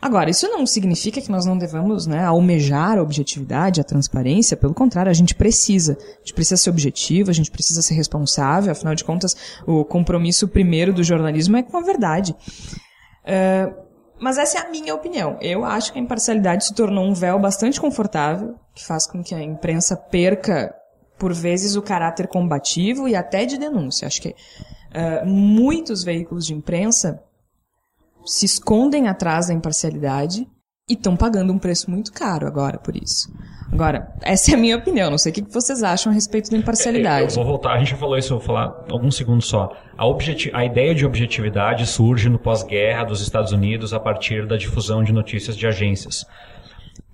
Agora, isso não significa que nós não devamos né, almejar a objetividade, a transparência, pelo contrário, a gente precisa. A gente precisa ser objetivo, a gente precisa ser responsável, afinal de contas, o compromisso primeiro do jornalismo é com a verdade. Uh, mas essa é a minha opinião. Eu acho que a imparcialidade se tornou um véu bastante confortável, que faz com que a imprensa perca, por vezes, o caráter combativo e até de denúncia. Acho que uh, muitos veículos de imprensa se escondem atrás da imparcialidade e estão pagando um preço muito caro agora por isso. Agora, essa é a minha opinião. Não sei o que vocês acham a respeito da imparcialidade. Eu vou voltar. A gente já falou isso, eu vou falar alguns segundos só. A, objeti a ideia de objetividade surge no pós-guerra dos Estados Unidos a partir da difusão de notícias de agências.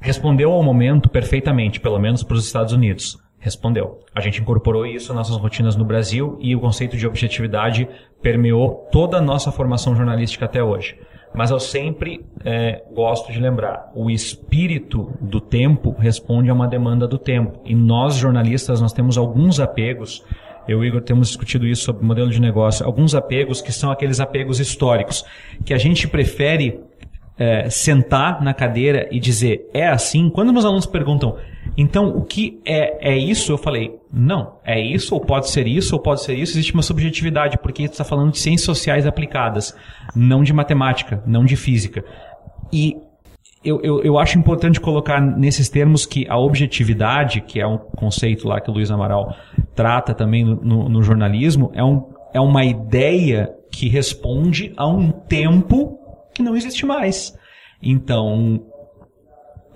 Respondeu ao momento perfeitamente, pelo menos para os Estados Unidos. Respondeu. A gente incorporou isso nas nossas rotinas no Brasil e o conceito de objetividade permeou toda a nossa formação jornalística até hoje. Mas eu sempre é, gosto de lembrar, o espírito do tempo responde a uma demanda do tempo. E nós, jornalistas, nós temos alguns apegos eu e Igor temos discutido isso sobre modelo de negócio, alguns apegos que são aqueles apegos históricos, que a gente prefere é, sentar na cadeira e dizer é assim. Quando meus alunos perguntam então, o que é, é isso? Eu falei, não, é isso, ou pode ser isso, ou pode ser isso. Existe uma subjetividade, porque está falando de ciências sociais aplicadas, não de matemática, não de física. E eu, eu, eu acho importante colocar nesses termos que a objetividade, que é um conceito lá que o Luiz Amaral trata também no, no, no jornalismo, é, um, é uma ideia que responde a um tempo que não existe mais. Então,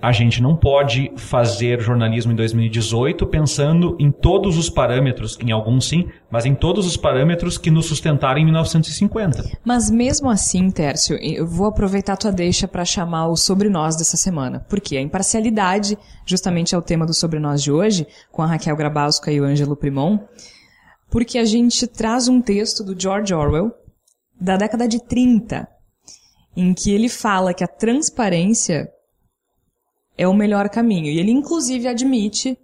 a gente não pode fazer jornalismo em 2018 pensando em todos os parâmetros, em alguns sim, mas em todos os parâmetros que nos sustentaram em 1950. Mas mesmo assim, Tércio, eu vou aproveitar a tua deixa para chamar o sobre nós dessa semana. Porque a imparcialidade, justamente é o tema do sobre nós de hoje, com a Raquel Grabowska e o Ângelo Primon, porque a gente traz um texto do George Orwell, da década de 30, em que ele fala que a transparência é o melhor caminho. E ele, inclusive, admite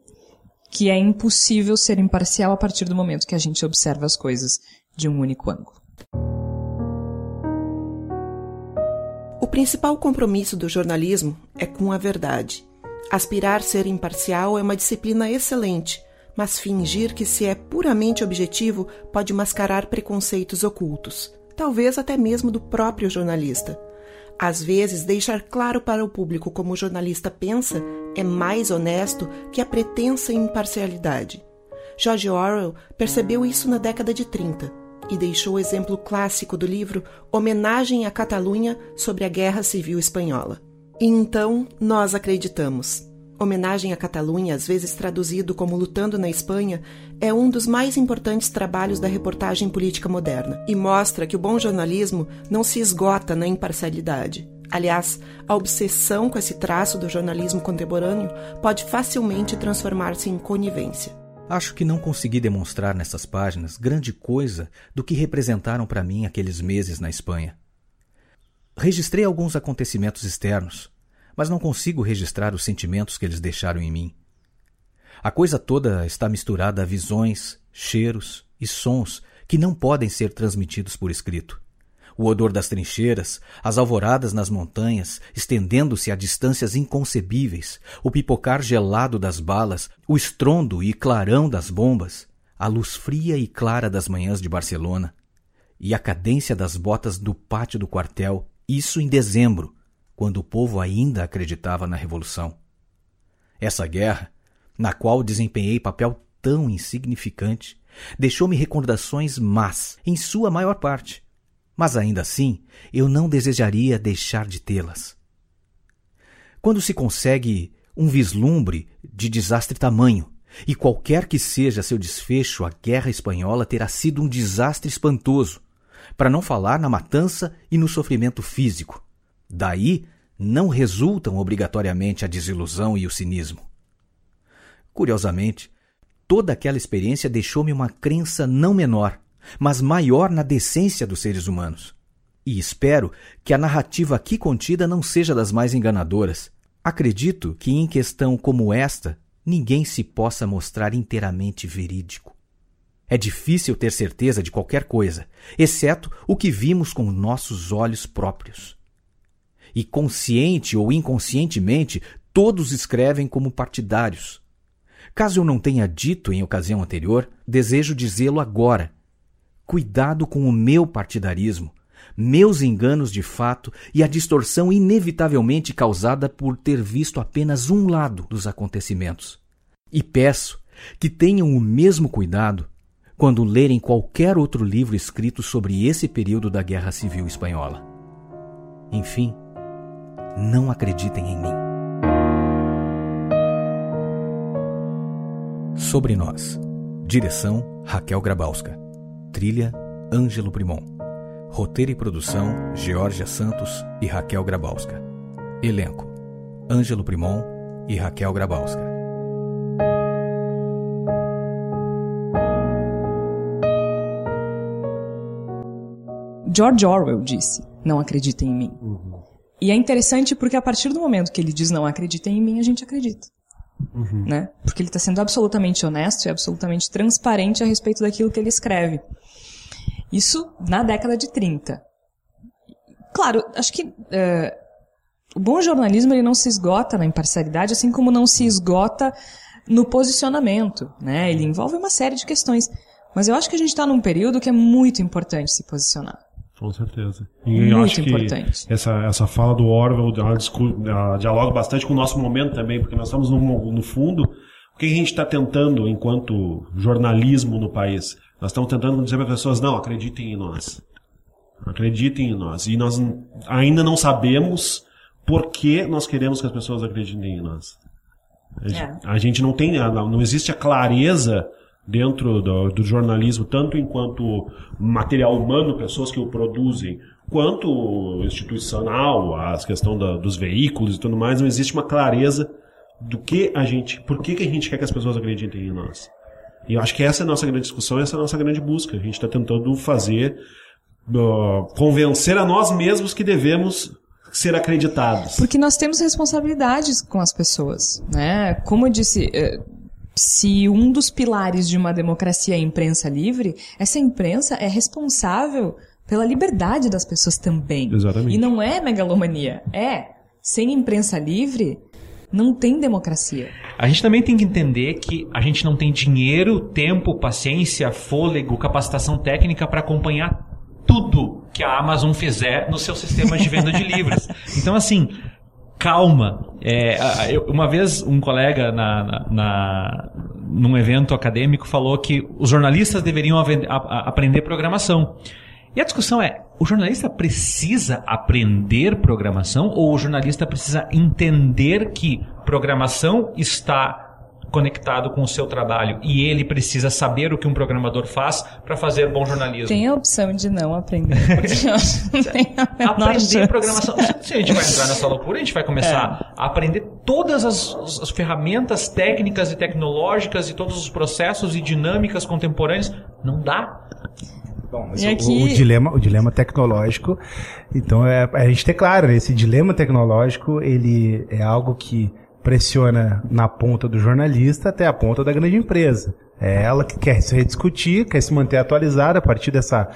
que é impossível ser imparcial a partir do momento que a gente observa as coisas de um único ângulo. O principal compromisso do jornalismo é com a verdade. Aspirar ser imparcial é uma disciplina excelente, mas fingir que se é puramente objetivo pode mascarar preconceitos ocultos, talvez até mesmo do próprio jornalista. Às vezes, deixar claro para o público como o jornalista pensa é mais honesto que a pretensa imparcialidade. George Orwell percebeu isso na década de 30 e deixou o exemplo clássico do livro Homenagem à Catalunha sobre a Guerra Civil Espanhola. E então nós acreditamos. Homenagem à Catalunha, às vezes traduzido como Lutando na Espanha, é um dos mais importantes trabalhos da reportagem política moderna e mostra que o bom jornalismo não se esgota na imparcialidade. Aliás, a obsessão com esse traço do jornalismo contemporâneo pode facilmente transformar-se em conivência. Acho que não consegui demonstrar nessas páginas grande coisa do que representaram para mim aqueles meses na Espanha. Registrei alguns acontecimentos externos, mas não consigo registrar os sentimentos que eles deixaram em mim. A coisa toda está misturada a visões, cheiros e sons que não podem ser transmitidos por escrito. O odor das trincheiras, as alvoradas nas montanhas, estendendo-se a distâncias inconcebíveis, o pipocar gelado das balas, o estrondo e clarão das bombas, a luz fria e clara das manhãs de Barcelona, e a cadência das botas do pátio do quartel, isso em dezembro, quando o povo ainda acreditava na revolução. Essa guerra, na qual desempenhei papel tão insignificante, deixou-me recordações más, em sua maior parte. Mas ainda assim, eu não desejaria deixar de tê-las. Quando se consegue um vislumbre de desastre tamanho, e qualquer que seja seu desfecho, a guerra espanhola terá sido um desastre espantoso, para não falar na matança e no sofrimento físico. Daí não resultam obrigatoriamente a desilusão e o cinismo. Curiosamente, toda aquela experiência deixou-me uma crença não menor, mas maior na decência dos seres humanos. E espero que a narrativa aqui contida não seja das mais enganadoras. Acredito que em questão como esta, ninguém se possa mostrar inteiramente verídico. É difícil ter certeza de qualquer coisa, exceto o que vimos com nossos olhos próprios e consciente ou inconscientemente todos escrevem como partidários. Caso eu não tenha dito em ocasião anterior, desejo dizê-lo agora. Cuidado com o meu partidarismo, meus enganos de fato e a distorção inevitavelmente causada por ter visto apenas um lado dos acontecimentos. E peço que tenham o mesmo cuidado quando lerem qualquer outro livro escrito sobre esse período da Guerra Civil Espanhola. Enfim, não acreditem em mim. Sobre nós. Direção Raquel Grabowska. Trilha Ângelo Primon. Roteiro e produção Georgia Santos e Raquel Grabowska. Elenco: Ângelo Primon e Raquel Grabowska. George Orwell disse: Não acreditem em mim. Uhum. E é interessante porque a partir do momento que ele diz não acreditem em mim, a gente acredita. Uhum. Né? Porque ele está sendo absolutamente honesto e absolutamente transparente a respeito daquilo que ele escreve. Isso na década de 30. Claro, acho que uh, o bom jornalismo ele não se esgota na imparcialidade, assim como não se esgota no posicionamento. Né? Ele envolve uma série de questões. Mas eu acho que a gente está num período que é muito importante se posicionar. Com certeza. E Muito eu acho que importante. essa, essa fala do Orwell ela, ela dialoga bastante com o nosso momento também, porque nós estamos no, no fundo. O que a gente está tentando enquanto jornalismo no país? Nós estamos tentando dizer para as pessoas: não, acreditem em nós. Acreditem em nós. E nós ainda não sabemos por que nós queremos que as pessoas acreditem em nós. A gente, É. gente não tem, não existe a clareza dentro do, do jornalismo, tanto enquanto material humano, pessoas que o produzem, quanto institucional, a questão da- dos veículos e tudo mais, não existe uma clareza do que a gente, por que, que a gente quer que as pessoas acreditem em nós. E eu acho que essa é a nossa grande discussão, essa é a nossa grande busca. A gente está tentando fazer, uh, convencer a nós mesmos que devemos ser acreditados. Porque nós temos responsabilidades com as pessoas, né? Como eu disse, eh, se um dos pilares de uma democracia é a imprensa livre, essa imprensa é responsável pela liberdade das pessoas também. Exatamente. E não é megalomania, é sem imprensa livre não tem democracia. A gente também tem que entender que a gente não tem dinheiro, tempo, paciência, fôlego, capacitação técnica para acompanhar tudo que a Amazon fizer no seu sistema de venda de livros. Então, assim, calma. É, eu- uma vez um colega na, na, na- num evento acadêmico falou que os jornalistas deveriam a- a- aprender programação. E a discussão é: o jornalista precisa aprender programação ou o jornalista precisa entender que programação está conectado com o seu trabalho e ele precisa saber o que um programador faz para fazer bom jornalismo? Tem a opção de não aprender. não aprender chance. programação. Se- a gente vai entrar nessa loucura, a gente vai começar a aprender todas as, as ferramentas técnicas e tecnológicas e todos os processos e dinâmicas contemporâneas. Não dá. Bom, mas E o- aqui- o, dilema, o dilema tecnológico, então é a gente ter claro, né, esse dilema tecnológico, ele é algo que pressiona na ponta do jornalista até a ponta da grande empresa. É ela que quer se rediscutir, quer se manter atualizada a partir dessa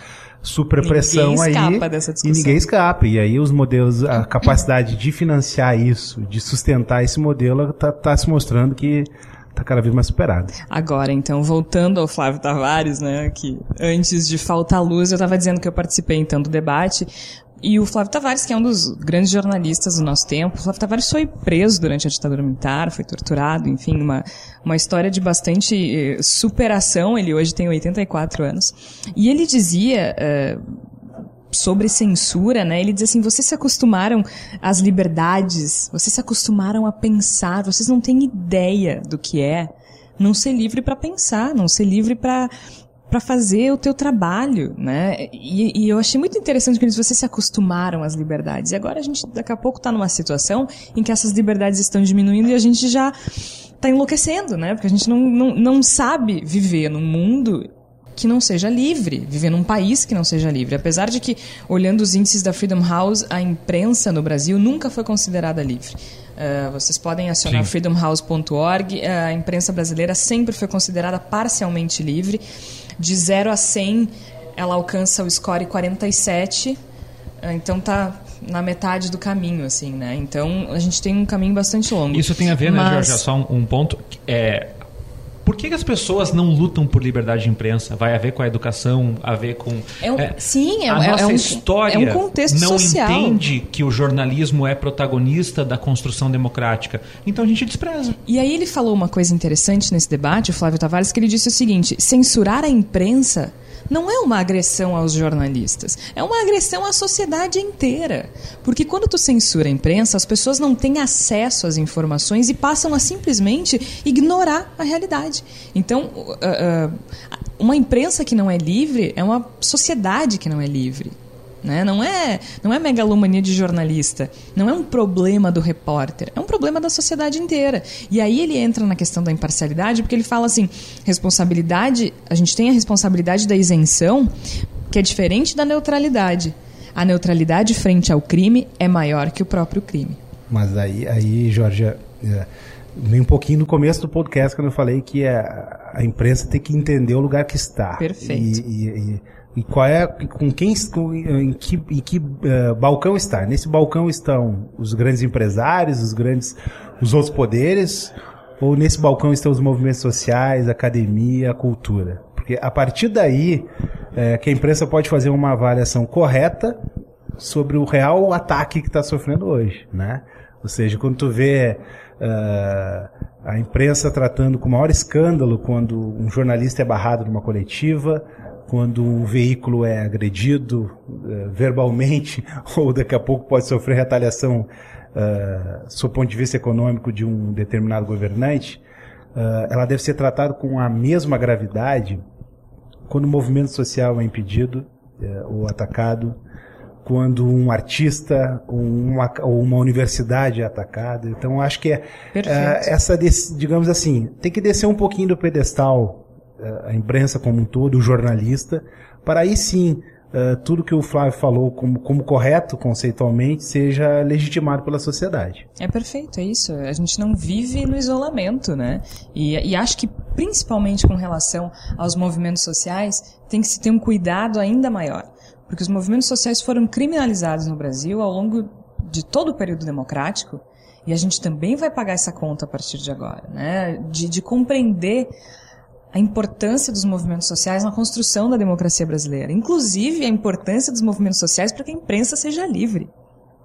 superpressão aí. escapa dessa e ninguém escapa. E aí os modelos, a capacidade de financiar isso, de sustentar esse modelo, tá, tá se mostrando que tá cada vez mais superada. Agora, então, voltando ao Flávio Tavares, né, que antes de faltar luz, eu estava dizendo que eu participei então do debate, e o Flávio Tavares, que é um dos grandes jornalistas do nosso tempo, o Flávio Tavares foi preso durante a ditadura militar, foi torturado, enfim, uma, uma história de bastante eh, superação, ele hoje tem 84 anos, e ele dizia... eh, sobre censura, né? Ele diz assim: vocês se acostumaram às liberdades, vocês se acostumaram a pensar, vocês não têm ideia do que é. Não ser livre para pensar, não ser livre para para fazer o teu trabalho, né? E, e eu achei muito interessante que eles vocês se acostumaram às liberdades. E agora a gente daqui a pouco está numa situação em que essas liberdades estão diminuindo e a gente já está enlouquecendo, né? Porque a gente não, não, não sabe viver num mundo que não seja livre, viver num país que não seja livre. Apesar de que, olhando os índices da Freedom House, a imprensa no Brasil nunca foi considerada livre. Uh, vocês podem acionar freedomhouse.org. A imprensa brasileira sempre foi considerada parcialmente livre. De 0 a 100, ela alcança o score 47. Uh, então tá na metade do caminho, assim, né? Então a gente tem um caminho bastante longo. Isso tem a ver, né, Mas- Jorge? Só um, um ponto. É, por que, que as pessoas não lutam por liberdade de imprensa? Vai a ver com a educação, a ver com. É um- sim, é- a é- nossa é um- história é um contexto não social. entende que o jornalismo é protagonista da construção democrática. Então a gente despreza. E aí ele falou uma coisa interessante nesse debate, o Flávio Tavares, que ele disse o seguinte: censurar a imprensa não é uma agressão aos jornalistas, é uma agressão à sociedade inteira. Porque quando tu censura a imprensa, as pessoas não têm acesso às informações e passam a simplesmente ignorar a realidade. Então, uh, uh, uma imprensa que não é livre é uma sociedade que não é livre. Né? Não, é, não é megalomania de jornalista, não é um problema do repórter, é um problema da sociedade inteira. E aí ele entra na questão da imparcialidade, porque ele fala assim: responsabilidade, a gente tem a responsabilidade da isenção, que é diferente da neutralidade. A neutralidade frente ao crime é maior que o próprio crime. Mas aí, aí Jorge, é, vem um pouquinho no começo do podcast quando eu falei que a, a imprensa tem que entender o lugar que está. Perfeito. E, e- e- e qual é, com quem, em que, em que eh, balcão está? Nesse balcão estão os grandes empresários, os grandes, os outros poderes, ou nesse balcão estão os movimentos sociais, a academia, a cultura? Porque a partir daí é, que a imprensa pode fazer uma avaliação correta sobre o real ataque que está sofrendo hoje, né? Ou seja, quando tu vê uh, a imprensa tratando com maior escândalo quando um jornalista é barrado numa coletiva, quando um veículo é agredido uh, verbalmente ou daqui a pouco pode sofrer retaliação uh, sob ponto de vista econômico de um determinado governante, uh, ela deve ser tratada com a mesma gravidade quando o movimento social é impedido ou atacado, quando um artista ou uma, ou uma universidade é atacada. Então, acho que é, essa, digamos assim, tem que descer um pouquinho do pedestal a imprensa como um todo, o jornalista, para aí sim uh, tudo que o Flávio falou como, como correto conceitualmente seja legitimado pela sociedade. É perfeito, é isso. A gente não vive no isolamento, né? E, e acho que principalmente com relação aos movimentos sociais, tem que se ter um cuidado ainda maior. Porque os movimentos sociais foram criminalizados no Brasil ao longo de todo o período democrático, e a gente também vai pagar essa conta a partir de agora, né? De, de compreender a importância dos movimentos sociais na construção da democracia brasileira, inclusive a importância dos movimentos sociais para que a imprensa seja livre.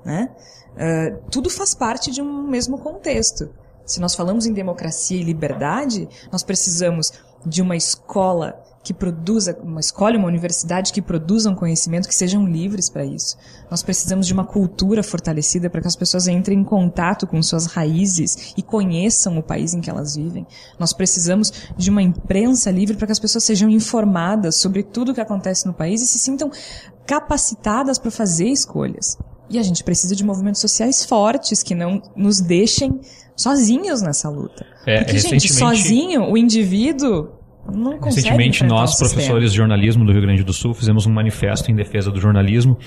Né? Uh, tudo faz parte de um mesmo contexto. Se nós falamos em democracia e liberdade, nós precisamos de uma escola que produza, uma escola, uma universidade que produzam conhecimento, que sejam livres para isso. Nós precisamos de uma cultura fortalecida para que as pessoas entrem em contato com suas raízes e conheçam o país em que elas vivem. Nós precisamos de uma imprensa livre para que as pessoas sejam informadas sobre tudo o que acontece no país e se sintam capacitadas para fazer escolhas. E a gente precisa de movimentos sociais fortes que não nos deixem sozinhos nessa luta. É, Porque, gente, sozinho, o indivíduo Recentemente, nós, professores de jornalismo do Rio Grande do Sul, fizemos um manifesto em defesa do jornalismo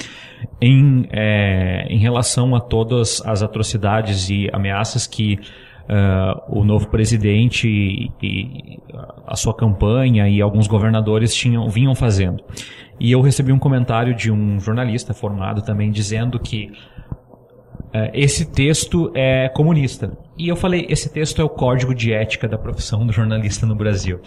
em, é, em relação a todas as atrocidades e ameaças que uh, o novo presidente e, e, a sua campanha e alguns governadores tinham, vinham fazendo. E eu recebi um comentário de um jornalista formado também dizendo que esse texto é comunista. E eu falei, esse texto é o código de ética da profissão do jornalista no Brasil.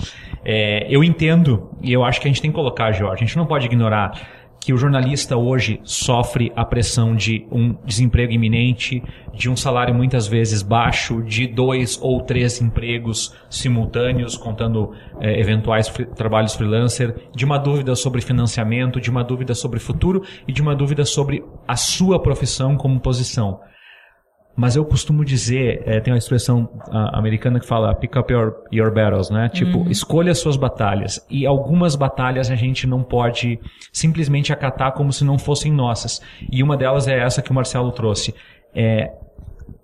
É, eu entendo, e eu acho que a gente tem que colocar, Jorge, a gente não pode ignorar que o jornalista hoje sofre a pressão de um desemprego iminente, de um salário muitas vezes baixo, de dois ou três empregos simultâneos, contando é, eventuais trabalhos freelancer, de uma dúvida sobre financiamento, de uma dúvida sobre futuro e de uma dúvida sobre a sua profissão como posição. Mas eu costumo dizer, é, tem uma expressão americana que fala pick up your, your battles, né? Tipo, uhum. escolha as suas batalhas. E algumas batalhas a gente não pode simplesmente acatar como se não fossem nossas. E uma delas é essa que o Marcelo trouxe. É,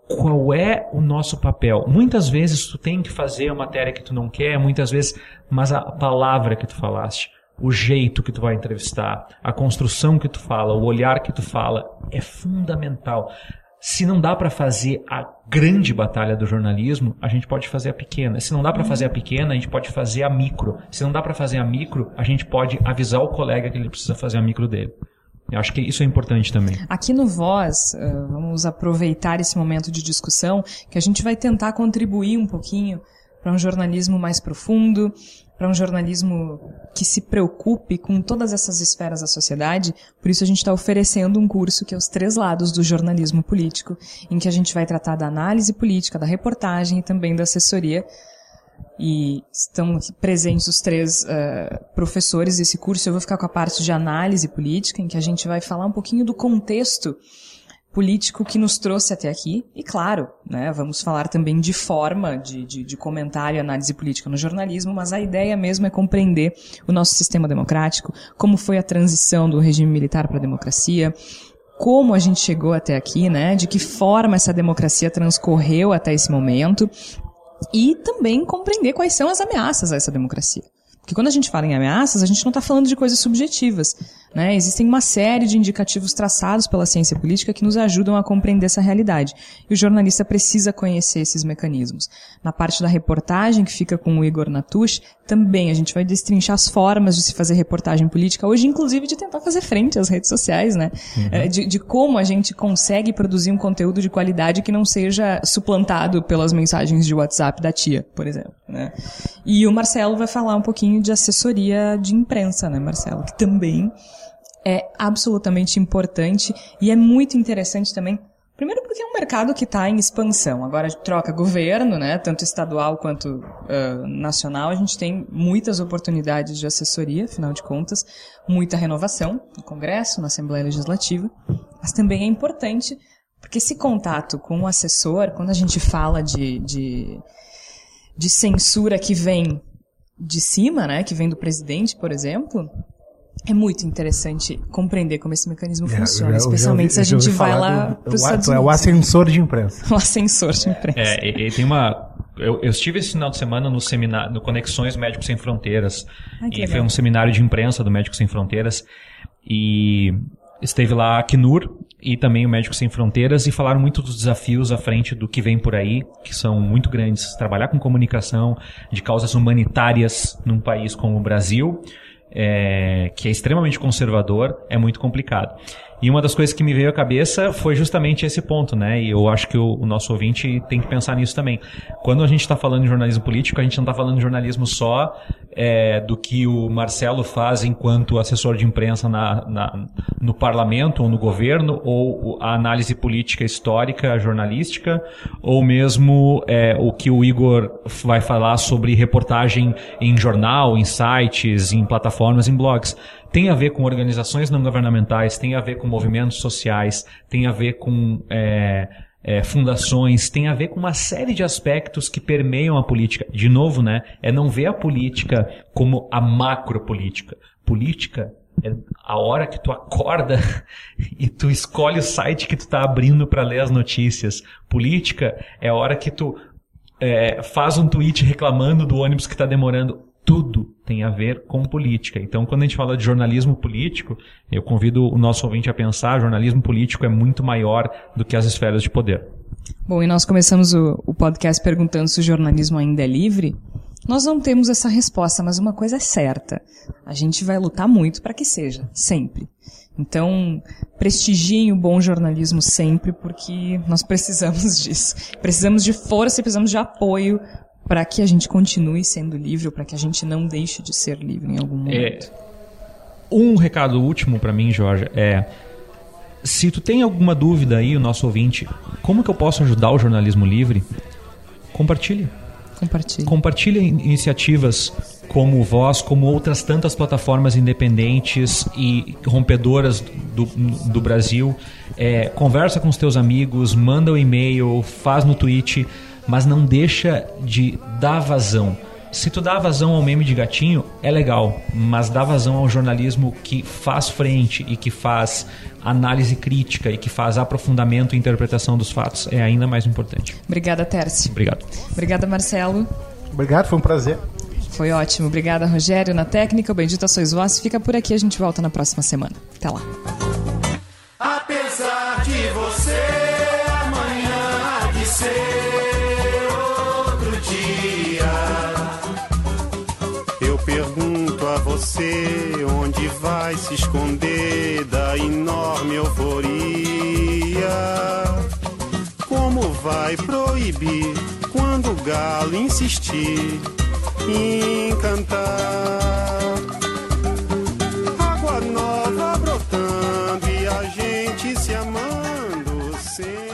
qual é o nosso papel? Muitas vezes tu tem que fazer a matéria que tu não quer, muitas vezes, mas a palavra que tu falaste, o jeito que tu vai entrevistar, a construção que tu fala, o olhar que tu fala é fundamental se não dá para fazer a grande batalha do jornalismo, a gente pode fazer a pequena. Se não dá para fazer a pequena, a gente pode fazer a micro. Se não dá para fazer a micro, a gente pode avisar o colega que ele precisa fazer a micro dele. Eu acho que isso é importante também. Aqui no Voz, eh, vamos aproveitar esse momento de discussão que a gente vai tentar contribuir um pouquinho para um jornalismo mais profundo, para um jornalismo que se preocupe com todas essas esferas da sociedade. Por isso a gente está oferecendo um curso que é os três lados do jornalismo político, em que a gente vai tratar da análise política, da reportagem e também da assessoria. E estão presentes os três uh, professores desse curso. Eu vou ficar com a parte de análise política, em que a gente vai falar um pouquinho do contexto político que nos trouxe até aqui. E claro, né, vamos falar também de forma de, de, de, comentário e análise política no jornalismo, mas a ideia mesmo é compreender o nosso sistema democrático, como foi a transição do regime militar para a democracia, como a gente chegou até aqui, né, de que forma essa democracia transcorreu até esse momento, e também compreender quais são as ameaças a essa democracia. Porque quando a gente fala em ameaças, a gente não está falando de coisas subjetivas. Né? Existem uma série de indicativos traçados pela ciência política que nos ajudam a compreender essa realidade. E o jornalista precisa conhecer esses mecanismos. Na parte da reportagem, que fica com o Igor Natush, também a gente vai destrinchar as formas de se fazer reportagem política, hoje inclusive de tentar fazer frente às redes sociais, né? Uhum. É, de, de como a gente consegue produzir um conteúdo de qualidade que não seja suplantado pelas mensagens de WhatsApp da tia, por exemplo. Né? E o Marcelo vai falar um pouquinho de assessoria de imprensa, né, Marcelo? Que também é absolutamente importante e é muito interessante também. Primeiro porque é um mercado que está em expansão. Agora troca governo, né, tanto estadual quanto uh, nacional. A gente tem muitas oportunidades de assessoria, afinal de contas, muita renovação no Congresso, na Assembleia Legislativa. Mas também é importante porque esse contato com o assessor, quando a gente fala de, de, de censura que vem de cima, né, que vem do presidente, por exemplo, é muito interessante compreender como esse mecanismo É, funciona, já- já especialmente se a gente vai lá para o os a- Estados É o Unidos. ascensor de imprensa. O ascensor de imprensa. É, e, e tem uma. Eu, eu estive esse final de semana no seminário, no Conexões Médicos Sem Fronteiras. Ai, que e legal. foi um seminário de imprensa do Médicos Sem Fronteiras. E esteve lá a Acnur e também o Médicos Sem Fronteiras e falaram muito dos desafios à frente do que vem por aí, que são muito grandes. Trabalhar com comunicação de causas humanitárias num país como o Brasil, é, que é extremamente conservador, é muito complicado. E uma das coisas que me veio à cabeça foi justamente esse ponto, né? E eu acho que o, o nosso ouvinte tem que pensar nisso também. Quando a gente está falando de jornalismo político, a gente não está falando de jornalismo só é, do que o Marcelo faz enquanto assessor de imprensa na, na- no parlamento ou no governo, ou a análise política histórica jornalística, ou mesmo é, o que o Igor vai falar sobre reportagem em jornal, em sites, em plataformas, em blogs tem a ver com organizações não governamentais, tem a ver com movimentos sociais, tem a ver com é, é, fundações, tem a ver com uma série de aspectos que permeiam a política. De novo, né? É não ver a política como a macropolítica. Política é a hora que tu acorda e tu escolhe o site que tu tá abrindo para ler as notícias. Política é a hora que tu é, faz um tweet reclamando do ônibus que está demorando. Tudo tem a ver com política. Então, quando a gente fala de jornalismo político, eu convido o nosso ouvinte a pensar: jornalismo político é muito maior do que as esferas de poder. Bom, e nós começamos o, o podcast perguntando se o jornalismo ainda é livre. Nós não temos essa resposta, mas uma coisa é certa: a gente vai lutar muito para que seja, sempre. Então, prestigiem o bom jornalismo sempre, porque nós precisamos disso. Precisamos de força e precisamos de apoio para que a gente continue sendo livre, ou para que a gente não deixe de ser livre em algum momento. Um recado último para mim, Jorge, é se tu tem alguma dúvida aí, o nosso ouvinte, como que eu posso ajudar o jornalismo livre? Compartilhe. Compartilhe. Compartilhe iniciativas como o Voz, como outras tantas plataformas independentes e rompedoras do, do Brasil. É, conversa com os teus amigos, manda o um e-mail, faz no tweet, mas não deixa de dar vazão. Se tu dá vazão ao meme de gatinho, é legal, mas dá vazão ao jornalismo que faz frente e que faz análise crítica e que faz aprofundamento e interpretação dos fatos é ainda mais importante. Obrigada, Tércio. Obrigado. Obrigada, Marcelo. Obrigado, foi um prazer. Foi ótimo. Obrigada, Rogério, na técnica. O Bendita Sois Vós. Fica por aqui. A gente volta na próxima semana. Até lá. Apesar de você, amanhã há de ser vai se esconder da enorme euforia? Como vai proibir quando o galo insistir em cantar? Água nova brotando e a gente se amando sempre.